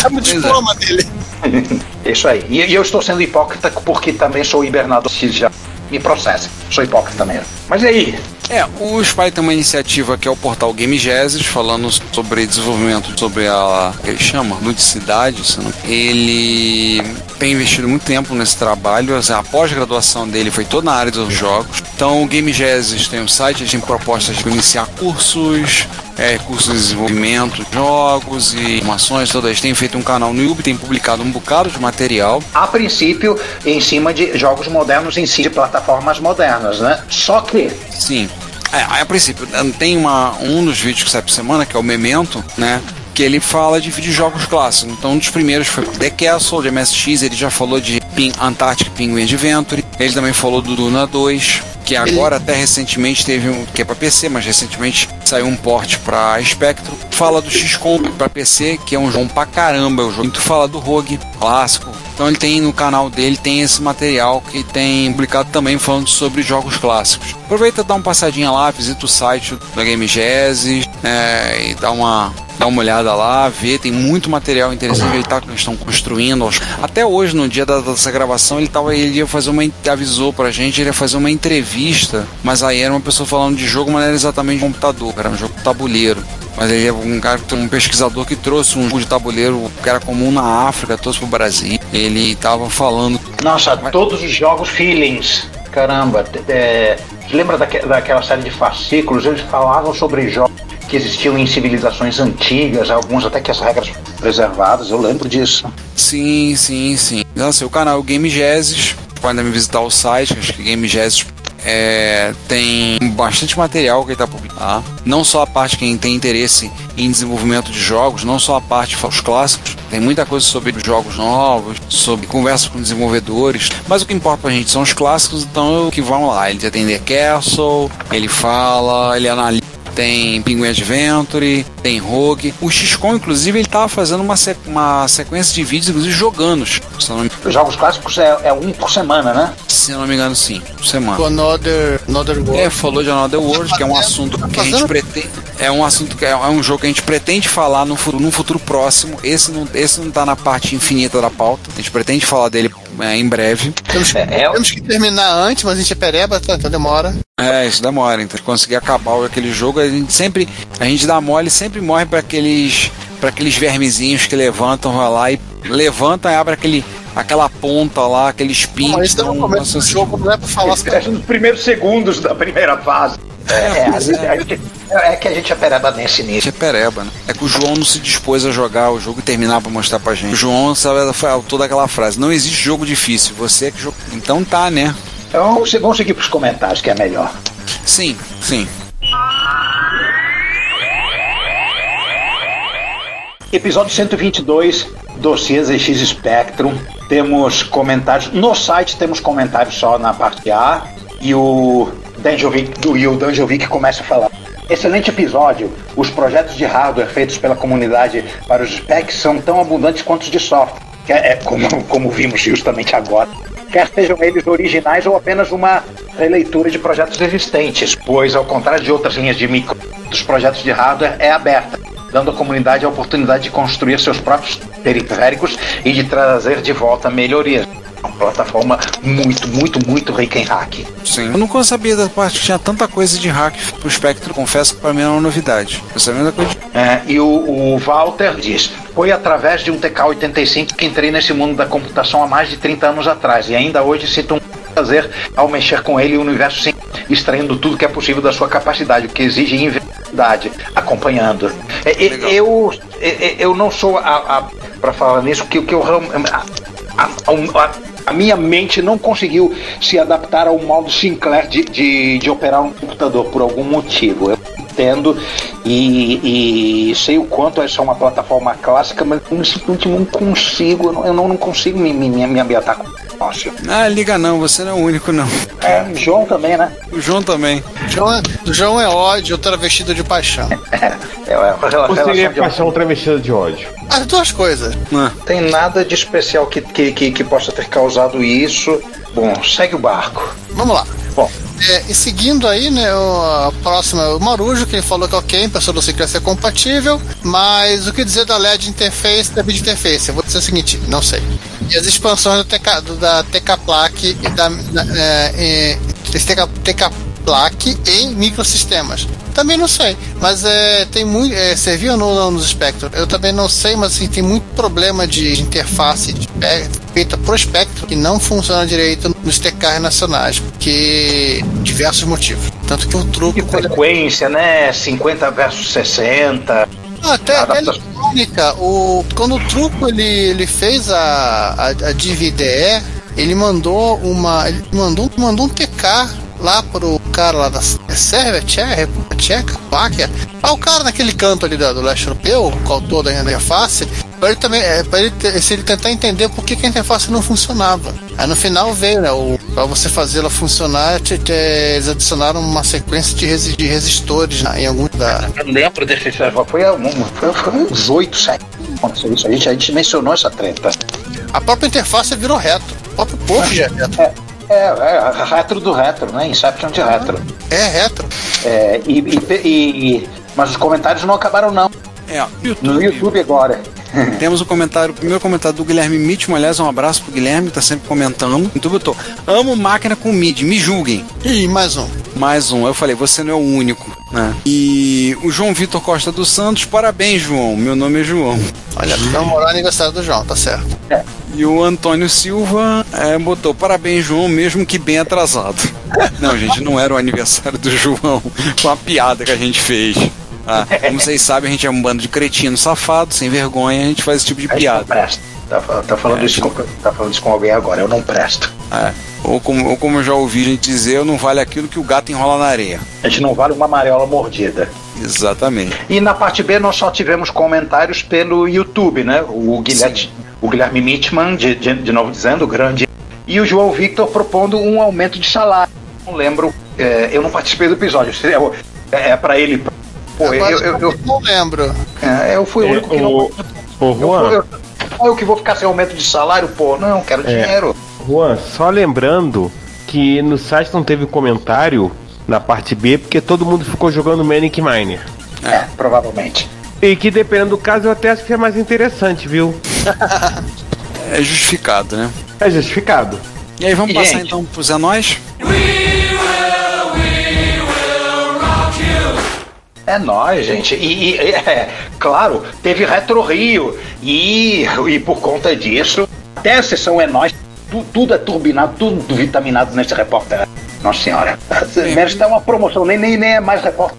É o diploma dele. Isso aí. E, e eu estou sendo hipócrita porque também sou hibernador. Já me processa. Sou hipócrita mesmo. Mas e aí? É, o Spy tem uma iniciativa que é o portal Game Genesis, falando sobre desenvolvimento, sobre a. que ele chama? Ludicidade, não- ele tem investido muito tempo nesse trabalho, assim, a pós-graduação dele foi toda na área dos jogos. Então o Game Genesis tem um site, eles têm propostas de iniciar cursos, é, cursos de desenvolvimento de jogos e informações todas. Têm feito um canal no YouTube, tem publicado um bocado de material. A princípio, em cima de jogos modernos, em si de plataformas modernas, né? Só que Sim. É, a princípio, tem uma, um dos vídeos que sai por semana, que é o Memento, né? Que ele fala de videojogos clássicos. Então, um dos primeiros foi The Castle, de MSX. Ele já falou de Pin, Antarctic Penguin Adventure. Ele também falou do Duna 2, que agora, até recentemente, teve um. que é pra PC, mas recentemente saiu um port pra Spectrum. Fala do XCOM pra PC, que é um jogo pra caramba. É um jogo muito fala do Rogue, clássico. Então ele tem no canal dele tem esse material que tem publicado também falando sobre jogos clássicos. Aproveita dá uma passadinha lá, visita o site da Game Genesis é, e dá uma dá uma olhada lá, vê, tem muito material interessante ele tá, que estão construindo. Até hoje, no dia da, dessa gravação, ele tava, ele ia fazer uma avisou pra gente, ele ia fazer uma entrevista, mas aí era uma pessoa falando de jogo, mas não era exatamente de computador, era um jogo tabuleiro. Mas ele é um cara, um pesquisador que trouxe um jogo de tabuleiro que era comum na África, trouxe pro Brasil. Ele tava falando. Nossa, todos os jogos feelings. Caramba, é, lembra daque, daquela série de fascículos? Eles falavam sobre jogos que existiam em civilizações antigas, alguns até que as regras preservadas, eu lembro disso. Sim, sim, sim. Nossa, o canal Game Genesis, podem me visitar o site, acho que Game Genesis é, tem bastante material que ele está publicando. tá? Não só a parte quem tem interesse em desenvolvimento de jogos, não só a parte os clássicos, tem muita coisa sobre jogos novos, sobre conversa com desenvolvedores, mas o que importa pra gente são os clássicos, então é que vão lá. Ele atende Castle, ele fala, ele analisa tem Penguin Adventure, tem Rogue. O XCOM, inclusive, ele tava fazendo uma, se- uma sequência de vídeos, inclusive jogando. Me, Os jogos clássicos é, é um por semana, né? se eu não me engano, sim. Por semana. O Another, Another World. É, falou de Another World, que é um assunto que a gente pretende. É um assunto que é, é um jogo que a gente pretende falar no futuro, num futuro próximo. Esse não, esse não tá na parte infinita da pauta. A gente pretende falar dele é, em breve. Temos, É, é- temos que terminar antes, mas a gente é pereba, tá? então demora. É, isso demora, então conseguir acabar aquele jogo, a gente sempre, a gente dá mole, sempre morre para aqueles, para aqueles vermezinhos que levantam vai lá e levantam e abre aquele, aquela ponta lá, aqueles Não, pintos. mas isso é no então, começo do nossa, jogo, não é pra falar assim. É nos primeiros segundos da primeira fase. É, é, a é. a gente- é que a gente é pereba nesse a nível. gente é pereba, né? É que o João não se dispôs a jogar o jogo e terminar pra mostrar pra gente. O João sabe toda aquela frase: não existe jogo difícil, você é que joga. Então tá, né? Então vamos seguir para os comentários, que é melhor. Sim, sim. Episódio 122, dossiê ZX Spectrum. Temos comentários. No site temos comentários só na parte A. E o Danjovic, do Will Danjovic começa a falar. Excelente episódio. Os projetos de hardware feitos pela comunidade para os specs são tão abundantes quanto os de software. É, é como, como vimos justamente agora. Quer sejam eles originais ou apenas uma releitura de projetos existentes, pois, ao contrário de outras linhas de micro, dos projetos de hardware é aberta, dando à comunidade a oportunidade de construir seus próprios periféricos e de trazer de volta melhorias. Uma plataforma muito, muito, muito rica em hack. Sim. Eu nunca sabia da parte que tinha tanta coisa de hack pro Spectrum, confesso que pra mim era uma novidade. Eu sabia da coisa. É, e o, o Walter diz: Foi através de um TK-85 que entrei nesse mundo da computação há mais de 30 anos atrás e ainda hoje sinto um prazer ao mexer com ele e o universo sim, extraindo tudo que é possível da sua capacidade, o que exige invencibilidade, acompanhando. É, é, eu, é, é, eu não sou a, para falar nisso, que o que eu a, a- a- minha mente não conseguiu se adaptar ao modo Sinclair de, de, de operar um computador por algum motivo. Eu entendo e, e sei o quanto essa é uma plataforma clássica, mas eu simplesmente não consigo, eu não, eu não consigo me, me, me ambientar com Nossa. Ah, liga não, você não é o único não. É, o João também, né? O João também. João é, o João é ódio, travestido de paixão. É, é Ou seria relação de paixão travestida de ódio? As duas coisas. Ah, Tem nada de especial que, que, que, que possa ter causado isso. Bom, segue o barco. Vamos lá. Bom, É, e seguindo aí, né, a próxima é o Marujo, que ele falou que ok, pessoa do Secret é compatível, mas o que dizer da LED Interface e da Video Interface? Eu vou dizer o seguinte, não sei. E as expansões do TK, do- da TK Plaque e da, é, é, esse TK, TK Plaque em microsistemas. Também não sei, mas é, tem muito. É, serviu ou não nos Spectrum? Eu também não sei, mas assim, tem muito problema de interface de, é, feita pro Spectrum que não funciona direito nos TKs nacionais, porque diversos motivos. Tanto que o truque. que frequência, né? 50 versus 60. Ah, Até a Adaptação. eletrônica, o, quando o truco ele, ele fez a, a, a DVDE, ele mandou uma. Ele mandou, mandou um TK lá pro cara lá da é Sérvia, Tcheca, República Tcheca, Páquia. Ah, o cara naquele canto ali do leste europeu, com o autor da interface, pra ele também, é, pra ele, se ele tentar entender por que, que a interface não funcionava. Aí no final veio, né? O, pra você fazer ela funcionar, te- te- eles adicionaram uma sequência de, resi- de resistores né, em algum lugar. Eu lembro desse foi, foi, foi, foi uns 8, 7. Aconteceu isso. A gente, a gente mencionou essa treta. A própria interface virou reto. O próprio post já é reto. É, é, é retro do retro, né? Inception de retro. É retro. É, e, e- e- mas os comentários não acabaram, não. é, ó, No YouTube agora. Temos o comentário, o primeiro comentário do Guilherme Mitchell, aliás, um abraço pro Guilherme, que tá sempre comentando. Eu tô, amo máquina com MIDI, me julguem. E mais um. Mais um, eu falei, você não é o único, né? E o João Vitor Costa dos Santos, parabéns, João, meu nome é João. Olha, comemorar o aniversário do João, tá certo. E o Antônio Silva é, botou, parabéns, João, mesmo que bem atrasado. Não, gente, não era o aniversário do João, foi uma piada que a gente fez. Ah, como vocês sabem, a gente é um bando de cretinos safados, sem vergonha, a gente faz esse tipo de A piada. presta. Tá, tá falando É, isso com, tá falando isso com alguém agora. Eu não presto. É. Ou, como, ou como eu já ouvi gente dizer, eu não vale aquilo que o gato enrola na areia. A gente não vale uma amarela mordida. Exatamente. E na parte B nós só tivemos comentários pelo YouTube, né? O Guilherme, o Guilherme Mitman, de, de, de novo dizendo, grande. E o João Victor propondo um aumento de salário. Não lembro, é, eu não participei do episódio. seria- É, é para ele. Pô, eu, Agora, eu, eu, não lembro. é, eu fui o único que não. o, o Eu, Juan, eu, eu que vou ficar sem aumento de salário, pô. Não, quero dinheiro. Juan, só lembrando que no site não teve comentário na parte B porque todo mundo ficou jogando Manic Miner. É, provavelmente. E que dependendo do caso eu até acho que é mais interessante, viu? É justificado, né? É justificado. E aí, vamos E, passar gente? então pro Zé Nós? É nóis, gente. E, e- é, claro, teve Retro Rio. E, e por conta disso, até a sessão é nós. Tu- tudo é turbinado, tudo vitaminado nesse repórter. Nossa senhora. Merece uma promoção, nem, nem, nem é mais repórter.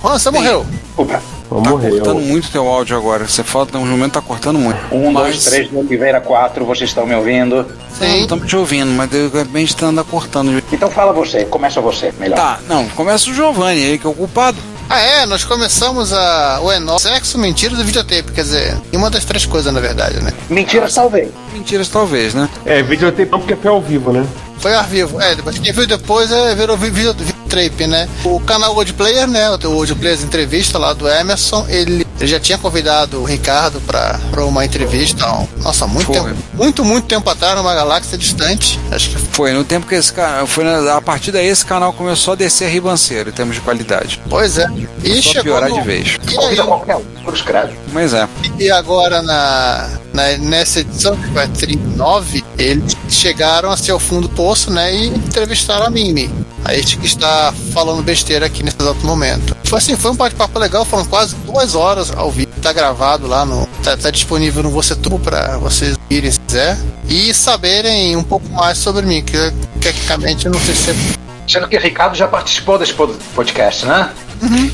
Juan, você morreu. Opa. Vamos Tá morrer. cortando muito teu áudio agora. Você falta um momento tá cortando muito. Um, Mas- dois, três, Oliveira, quatro, vocês estão me ouvindo? Não, Sim. estamos te ouvindo, mas de repente tá anda cortando. Então fala você, começa você, melhor. Tá, não, começa o Giovanni, ele que é o culpado. Ah, é, nós começamos a, o Enó sexo, mentira do videotape, quer dizer, e uma das três coisas, na verdade, né? Mentira, salvei. Mentiras talvez, né? É, videotape não porque foi ao vivo, né? Foi ao vivo. É, depois quem viu depois é, virou vi- vídeo videotape, né? O canal Old Player, né? O Old Players entrevista lá do Emerson, ele, ele já tinha convidado o Ricardo pra, pra uma entrevista, ó, nossa, muito Foi. tempo, muito, muito tempo atrás, numa galáxia distante. Acho que Foi no tempo que esse canal. Foi na- a partir daí esse canal começou a descer a ribanceira em termos de qualidade. Pois é. E Só chegou piorar no- de vez. E, aí, qualquer um, por escreve. Mas é. e agora na, na- nessa edição, que vai 39, eles chegaram a ser o fundo do poço, né? E entrevistaram a Mimi. A gente que está falando besteira aqui nesse exato momento. Foi assim, foi um bate-papo legal, foram quase duas horas ao vivo. Tá gravado lá no. Tá, tá disponível no Você Tudo pra vocês irem se quiser. E saberem um pouco mais sobre mim, que tecnicamente eu não sei se é Sendo que o Ricardo já participou desse pod- podcast, né?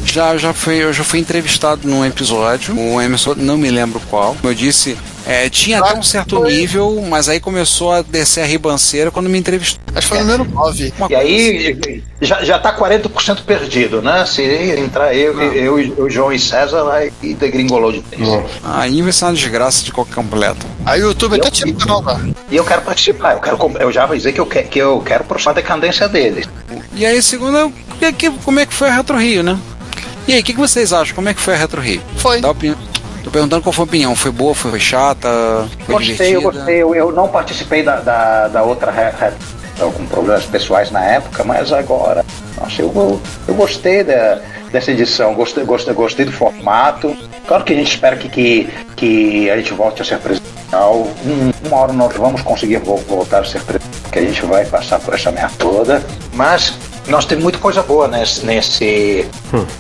Já, já fui, eu já fui entrevistado num episódio. O Emerson, não me lembro qual. Como eu disse, É, tinha até um certo nível, mas aí começou a descer a ribanceira quando me entrevistou. Acho que foi no número 9. E aí já, já tá 40% perdido, né? Se entrar eu, eu, eu, o João e César, aí degringolou de vez. Aí vai ser uma desgraça de qualquer completo. Aí o YouTube até tira o canal lá. E eu quero participar, eu, quero, eu já avisei que eu, que, que eu quero processar a decadência deles. E aí, segunda, que, que, como é que foi a Retro Rio, né? E aí, o que, que vocês acham? Como é que foi a Retro Rio? Foi. Dá opinião. Tô perguntando qual foi a opinião. Foi boa, foi chata? Foi Gostei, divertida? eu gostei. Eu, eu não participei da, da, da outra com problemas pessoais na época, mas agora. Nossa, eu, eu, eu gostei da, dessa edição, gostei, gostei, gostei do formato. Claro que a gente espera que, que, que a gente volte a ser presencial. Um, uma hora nós vamos conseguir vo- voltar a ser presencial, que a gente vai passar por essa merda toda. Mas nós temos muita coisa boa nesse, nesse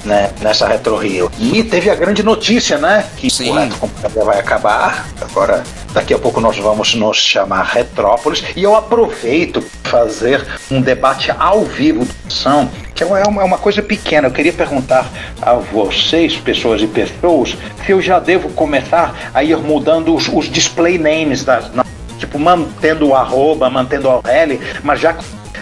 né, nessa Retro Rio. E teve a grande notícia, né? Que Sim. o Retro Computaria vai acabar. Agora, daqui a pouco nós vamos nos chamar Retrópolis. E eu aproveito para fazer um debate ao vivo do São, que é uma, é uma coisa pequena. Eu queria perguntar a vocês, pessoas e pessoas, se eu já devo começar a ir mudando os, os display names das. Tipo, mantendo o arroba, mantendo o L, mas já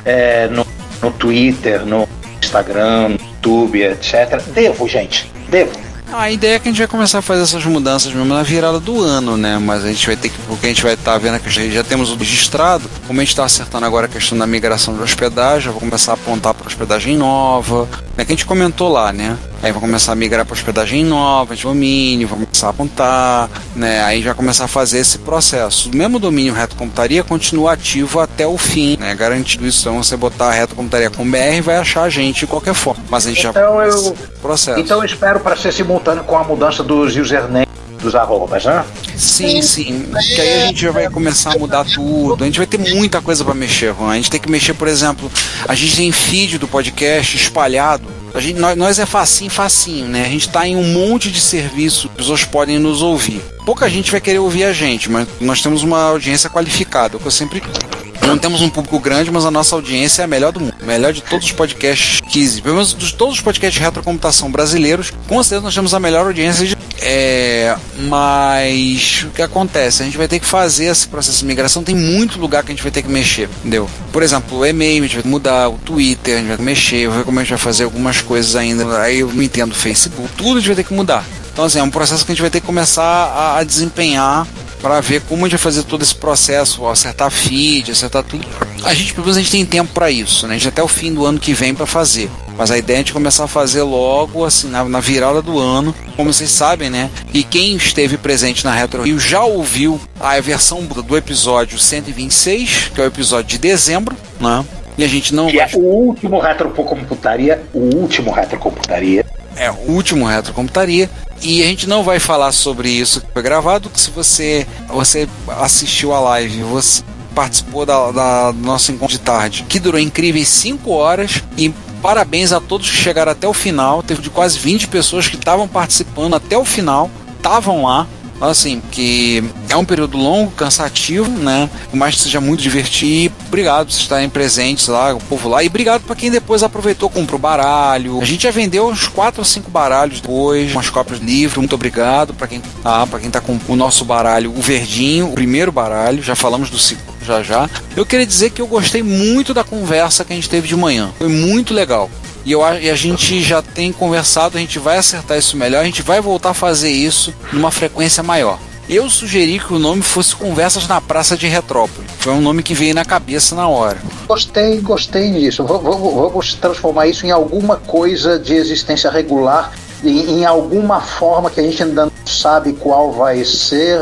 é, no, no Twitter, no Instagram, no YouTube, etc. Devo, gente. Devo. A ideia é que a gente vai começar a fazer essas mudanças mesmo na virada do ano, né? Mas a gente vai ter que, porque a gente vai estar vendo que já, temos o registrado, como a gente está acertando agora a questão da migração de hospedagem, vou começar a apontar para hospedagem nova, né? Que a gente comentou lá, né? Aí vai começar a migrar para hospedagem nova, de domínio, vai começar a apontar, né? Aí já começar a fazer esse processo. O mesmo domínio Reto Computaria continua ativo até o fim, né? Garantido isso, então você botar Reto Computaria com BR vai achar a gente de qualquer forma. Mas a gente Então já eu- processo. Então eu espero para ser simultâneo com a mudança dos username dos arrobas, né? Sim, sim. Que aí a gente já vai começar a mudar tudo. A gente vai ter muita coisa para mexer, Juan. A gente tem que mexer, por exemplo, a gente tem feed do podcast espalhado. A gente, nós, nós é facinho, facinho, né? A gente tá em um monte de serviços, as pessoas podem nos ouvir. Pouca gente vai querer ouvir a gente, mas nós temos uma audiência qualificada, o que eu sempre não temos um público grande, mas a nossa audiência é a melhor do mundo. Melhor de todos os podcasts que existem. Pelo menos de todos os podcasts de retrocomputação brasileiros, com certeza nós temos a melhor audiência de. É, mas o que acontece? A gente vai ter que fazer esse processo de migração. Tem muito lugar que a gente vai ter que mexer, entendeu? Por exemplo, o e-mail, a gente vai mudar, o Twitter, a gente vai mexer, eu ver como a gente vai fazer algumas coisas ainda. Aí eu entendo o Facebook, tudo a gente vai ter que mudar. Então, assim, é um processo que a gente vai ter que começar a, a desempenhar para ver como a gente vai fazer todo esse processo, acertar feed, acertar tudo. A gente, pelo menos, a gente tem tempo para isso, né? A gente até o fim do ano que vem para fazer. Mas a ideia é a gente começar a fazer logo, assim, na, na virada do ano, como vocês sabem, né? E quem esteve presente na Retro Rio já ouviu a versão do episódio 126, que é o episódio de dezembro, né? E a gente não Que é o último retrocomputaria, o último retrocomputaria. É o último Retrocomputaria. E a gente não vai falar sobre isso que foi gravado, que se você, você assistiu a live, você participou da, da do nosso encontro de tarde, que durou incríveis 5 horas e parabéns a todos que chegaram até o final. Teve de quase 20 pessoas que estavam participando até o final, estavam lá. Assim, que é um período longo, cansativo, né? Por mais que seja muito divertido. Obrigado por vocês estarem presentes lá, o povo lá. E obrigado para quem depois aproveitou, comprou baralho. A gente já vendeu uns 4 ou 5 baralhos depois, umas cópias livro. Muito obrigado para quem, ah, quem tá com o nosso baralho, o verdinho, o primeiro baralho. Já falamos do segundo já já. Eu queria dizer que eu gostei muito da conversa que a gente teve de manhã. Foi muito legal. E, eu, e a gente já tem conversado, a gente vai acertar isso melhor, a gente vai voltar a fazer isso numa frequência maior. Eu sugeri que o nome fosse Conversas na Praça de Retrópole. Foi um nome que veio na cabeça na hora. Gostei, gostei disso. Vamos transformar isso em alguma coisa de existência regular, em alguma forma que a gente ainda não sabe qual vai ser.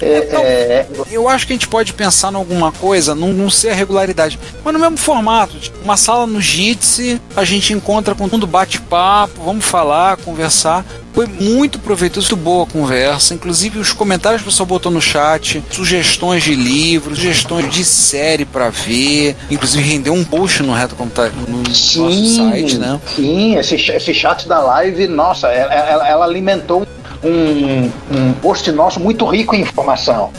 É, é, Eu acho que a gente pode pensar em alguma coisa, não, não ser a regularidade, mas no mesmo formato. Tipo, uma sala no Jitsi, a gente encontra com todo mundo, bate-papo, vamos falar, conversar. Foi muito proveitoso, muito boa a conversa. Inclusive, os comentários que o pessoal botou no chat, sugestões de livros, sugestões de série pra ver. Inclusive, rendeu um post no Reto Computaria, no nosso site, né? Sim, esse, esse chat da live, nossa, ela, ela- ela alimentou um, um post nosso muito rico em informação.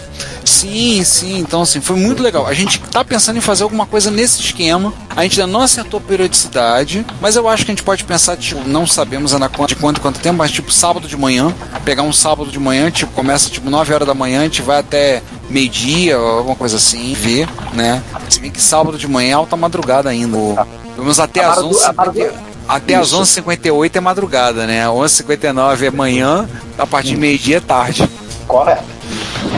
Sim, sim. Então, assim, foi muito legal. A gente tá pensando em fazer alguma coisa nesse esquema. A gente ainda não acertou a periodicidade, mas eu acho que a gente pode pensar, tipo, não sabemos ainda de quanto quanto tempo, mas tipo sábado de manhã, pegar um sábado de manhã, tipo, começa tipo 9 horas da manhã, a gente vai até meio-dia, ou alguma coisa assim, ver, né? Se bem que sábado de manhã é alta madrugada ainda. Pelo menos até às madu- 11 a madu- até Isso. 11h58 é madrugada, né? 11h59 é manhã, a partir de meio-dia é tarde. Correto.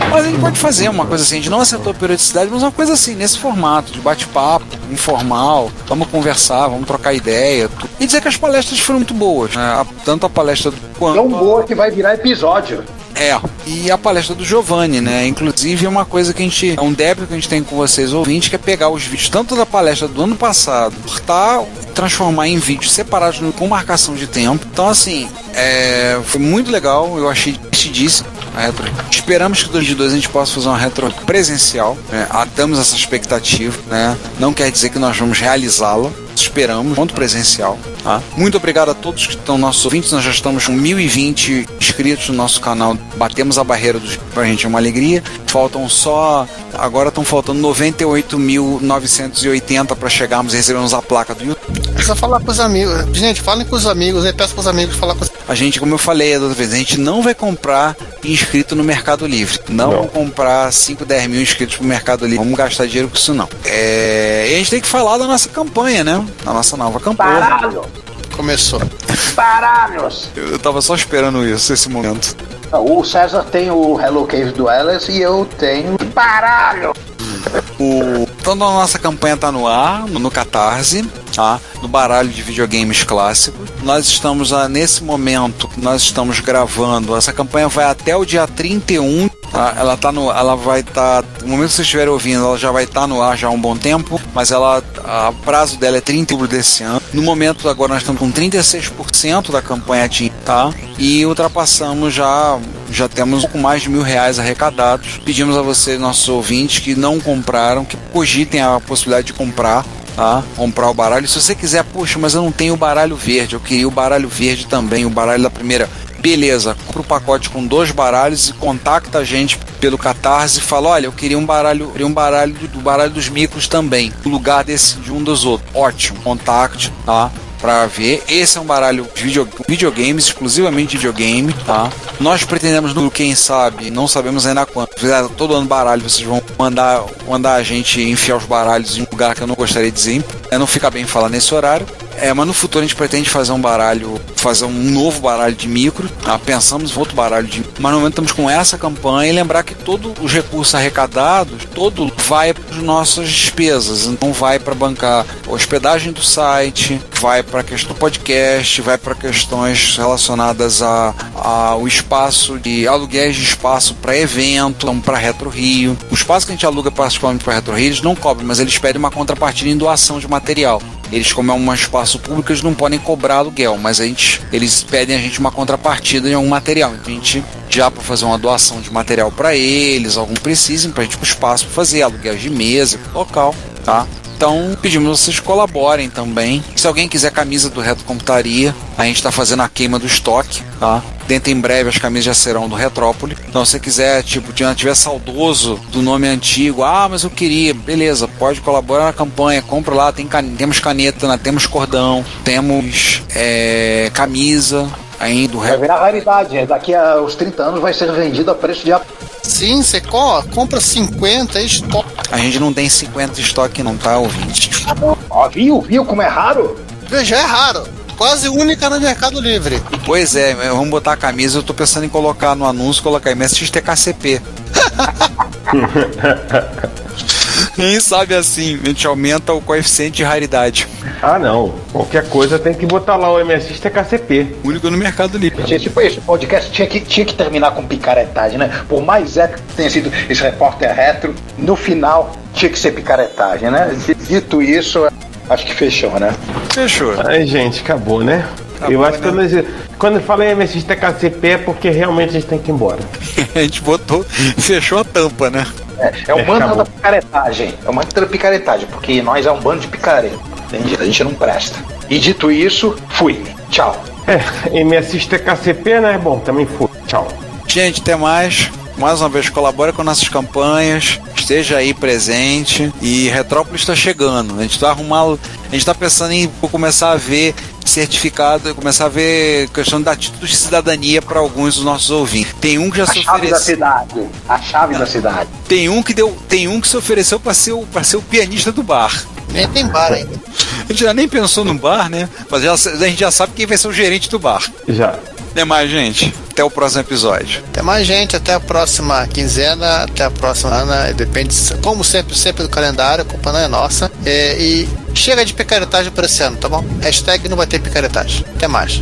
Mas a gente pode fazer uma coisa assim, a gente não acertou a periodicidade, mas uma coisa assim, nesse formato, de bate-papo, informal, vamos conversar, vamos trocar ideia. tu- E dizer que as palestras foram muito boas, né? Tanto a palestra do quanto. Tão boa que vai virar episódio. É, e a palestra do Giovanni, né? Inclusive é uma coisa que a gente. É um débito que a gente tem com vocês ouvintes, que é pegar os vídeos tanto da palestra do ano passado, cortar e transformar em vídeos separados com marcação de tempo. Então, assim, é, foi muito legal, eu achei divertidíssimo a retro. Esperamos que em 2022 a gente possa fazer uma retro presencial. Né? Temos essa expectativa, né? Não quer dizer que nós vamos realizá-la. Esperamos, ponto presencial. Tá? Muito obrigado a todos que estão nossos ouvintes. Nós já estamos com 1020 inscritos no nosso canal. Batemos a barreira dos. Pra gente é uma alegria. Faltam só. Agora estão faltando 98.980 para chegarmos e recebermos a placa do YouTube. Precisa falar com os amigos. Gente, falem com os amigos, né? Peça com os amigos falar com os A gente, como eu falei da outra vez, a gente não vai comprar inscrito no Mercado Livre. Não, vamos comprar 5, 10 mil inscritos no Mercado Livre. Vamos gastar dinheiro com isso, não. É, e a gente tem que falar da nossa campanha, né? Da nossa nova campanha. Baralho! Começou. Baralhos! Eu, eu tava só esperando isso, esse momento. O César tem o Hello Cave Duelers e eu tenho Baralho! O, então a nossa campanha tá no ar, no, Catarse, tá? No baralho de videogames clássicos. Nós estamos ah, nesse momento, nós estamos gravando. Essa campanha vai até o dia 31. Tá? Ela tá no, ela vai estar, no momento que vocês estiverem ouvindo, ela já vai estar no ar já há um bom tempo, mas ela, a prazo dela é 30 de desse ano. No momento agora nós estamos com 36% da campanha atingida, tá? E ultrapassamos já já temos um pouco mais de mil reais arrecadados. Pedimos a vocês, nossos ouvintes, que não compraram, que cogitem a possibilidade de comprar. Tá? Comprar o baralho. Se você quiser, puxa, mas eu não tenho o baralho verde, eu queria o baralho verde também, o baralho da primeira. Beleza, compra o pacote com dois baralhos e contacta a gente pelo Catarse e fala: olha, eu queria um baralho, queria um baralho do, baralho dos micros também, no lugar desse de um dos outros. Ótimo, contacte, tá? Pra ver. Esse é um baralho de video, videogames, exclusivamente de videogame, tá? Nós pretendemos, no quem sabe, não sabemos ainda. Fizer todo ano baralho, vocês vão mandar, mandar a gente enfiar os baralhos em um lugar que eu não gostaria de dizer. É, não fica bem falar nesse horário. É, mas no futuro a gente pretende fazer um baralho, fazer um novo baralho de micro. Tá? Pensamos em outro baralho de Mas no momento estamos com essa campanha e lembrar que todos os recursos arrecadados, todo vai para as nossas despesas. Então vai para bancar a hospedagem do site, vai para a questão do podcast, vai para questões relacionadas a- ao espaço de aluguéis de espaço para evento, então para Retro Rio. O espaço que a gente aluga particularmente para Retro Rio, eles não cobram, mas eles pedem uma contrapartida em doação de material. Eles, como é um espaço público, eles não podem cobrar aluguel, mas a gente, eles pedem a gente uma contrapartida em algum material. Então a gente já para fazer uma doação de material para eles, algum precisem, para a gente ter espaço para fazer aluguel de mesa, local, tá? Então pedimos que vocês colaborem também. Se alguém quiser camisa do Retro Computaria, a gente está fazendo a queima do estoque, tá? Dentro em breve as camisas já serão do Retrópole. Então se você quiser, tipo, tiver saudoso do nome antigo, ah, mas eu queria, beleza, pode colaborar na campanha, compra lá, tem can... temos caneta, né? temos cordão, temos é, camisa aí do Vai Retro. virar raridade. Daqui a uns 30 anos vai ser vendido a preço de. Sim, você co- compra 50 e estoca. A gente não tem 50 de estoque não, tá, ouvinte? Ó, viu? Viu como é raro? Já é raro. Quase única no Mercado Livre. Pois é, vamos botar a camisa, eu tô pensando em colocar no anúncio, colocar MSXTKCP. Quem sabe assim, a gente aumenta o coeficiente de raridade. Ah, não. Qualquer coisa tem que botar lá o MSX TKCP. Único no Mercado Livre. Gente, tipo, esse podcast tinha que, tinha que terminar com picaretagem, né? Por mais épico que tenha sido esse repórter retro, no final tinha que ser picaretagem, né? Dito isso, acho que fechou, né? Fechou. Ai, gente, acabou, né? Eu acho que quando, eu- quando eu falei MSX TKCP é porque realmente a gente tem que ir embora. A gente botou, fechou a tampa, né? É, é o É, manto acabou. da picaretagem. É da picaretagem, porque nós é um bando de picareta. A gente não presta. E dito isso, fui. Tchau. É, MSX TKCP, né? Bom, também foi. Tchau. Gente, até mais. mais uma vez colabore com nossas campanhas, esteja aí presente e Retrópolis está chegando. A gente está arrumando, a gente está pensando em começar a ver certificado, começar a ver questão da título de cidadania para alguns dos nossos ouvintes. Tem um que já A se chave da ofereceu. cidade. A chave da cidade. Tem um que deu, tem um que se ofereceu para ser o para ser o pianista do bar. Nem tem bar ainda. A gente já nem pensou no bar, né? Mas já- a gente já sabe quem vai ser o gerente do bar. Já. Até mais, gente. Até o próximo episódio. Até mais, gente. Até a próxima quinzena. Até a próxima Ana. Depende, como sempre, sempre do calendário. A culpa não é nossa. É, e chega de picaretagem para esse ano, tá bom? Hashtag não vai ter picaretagem. Até mais.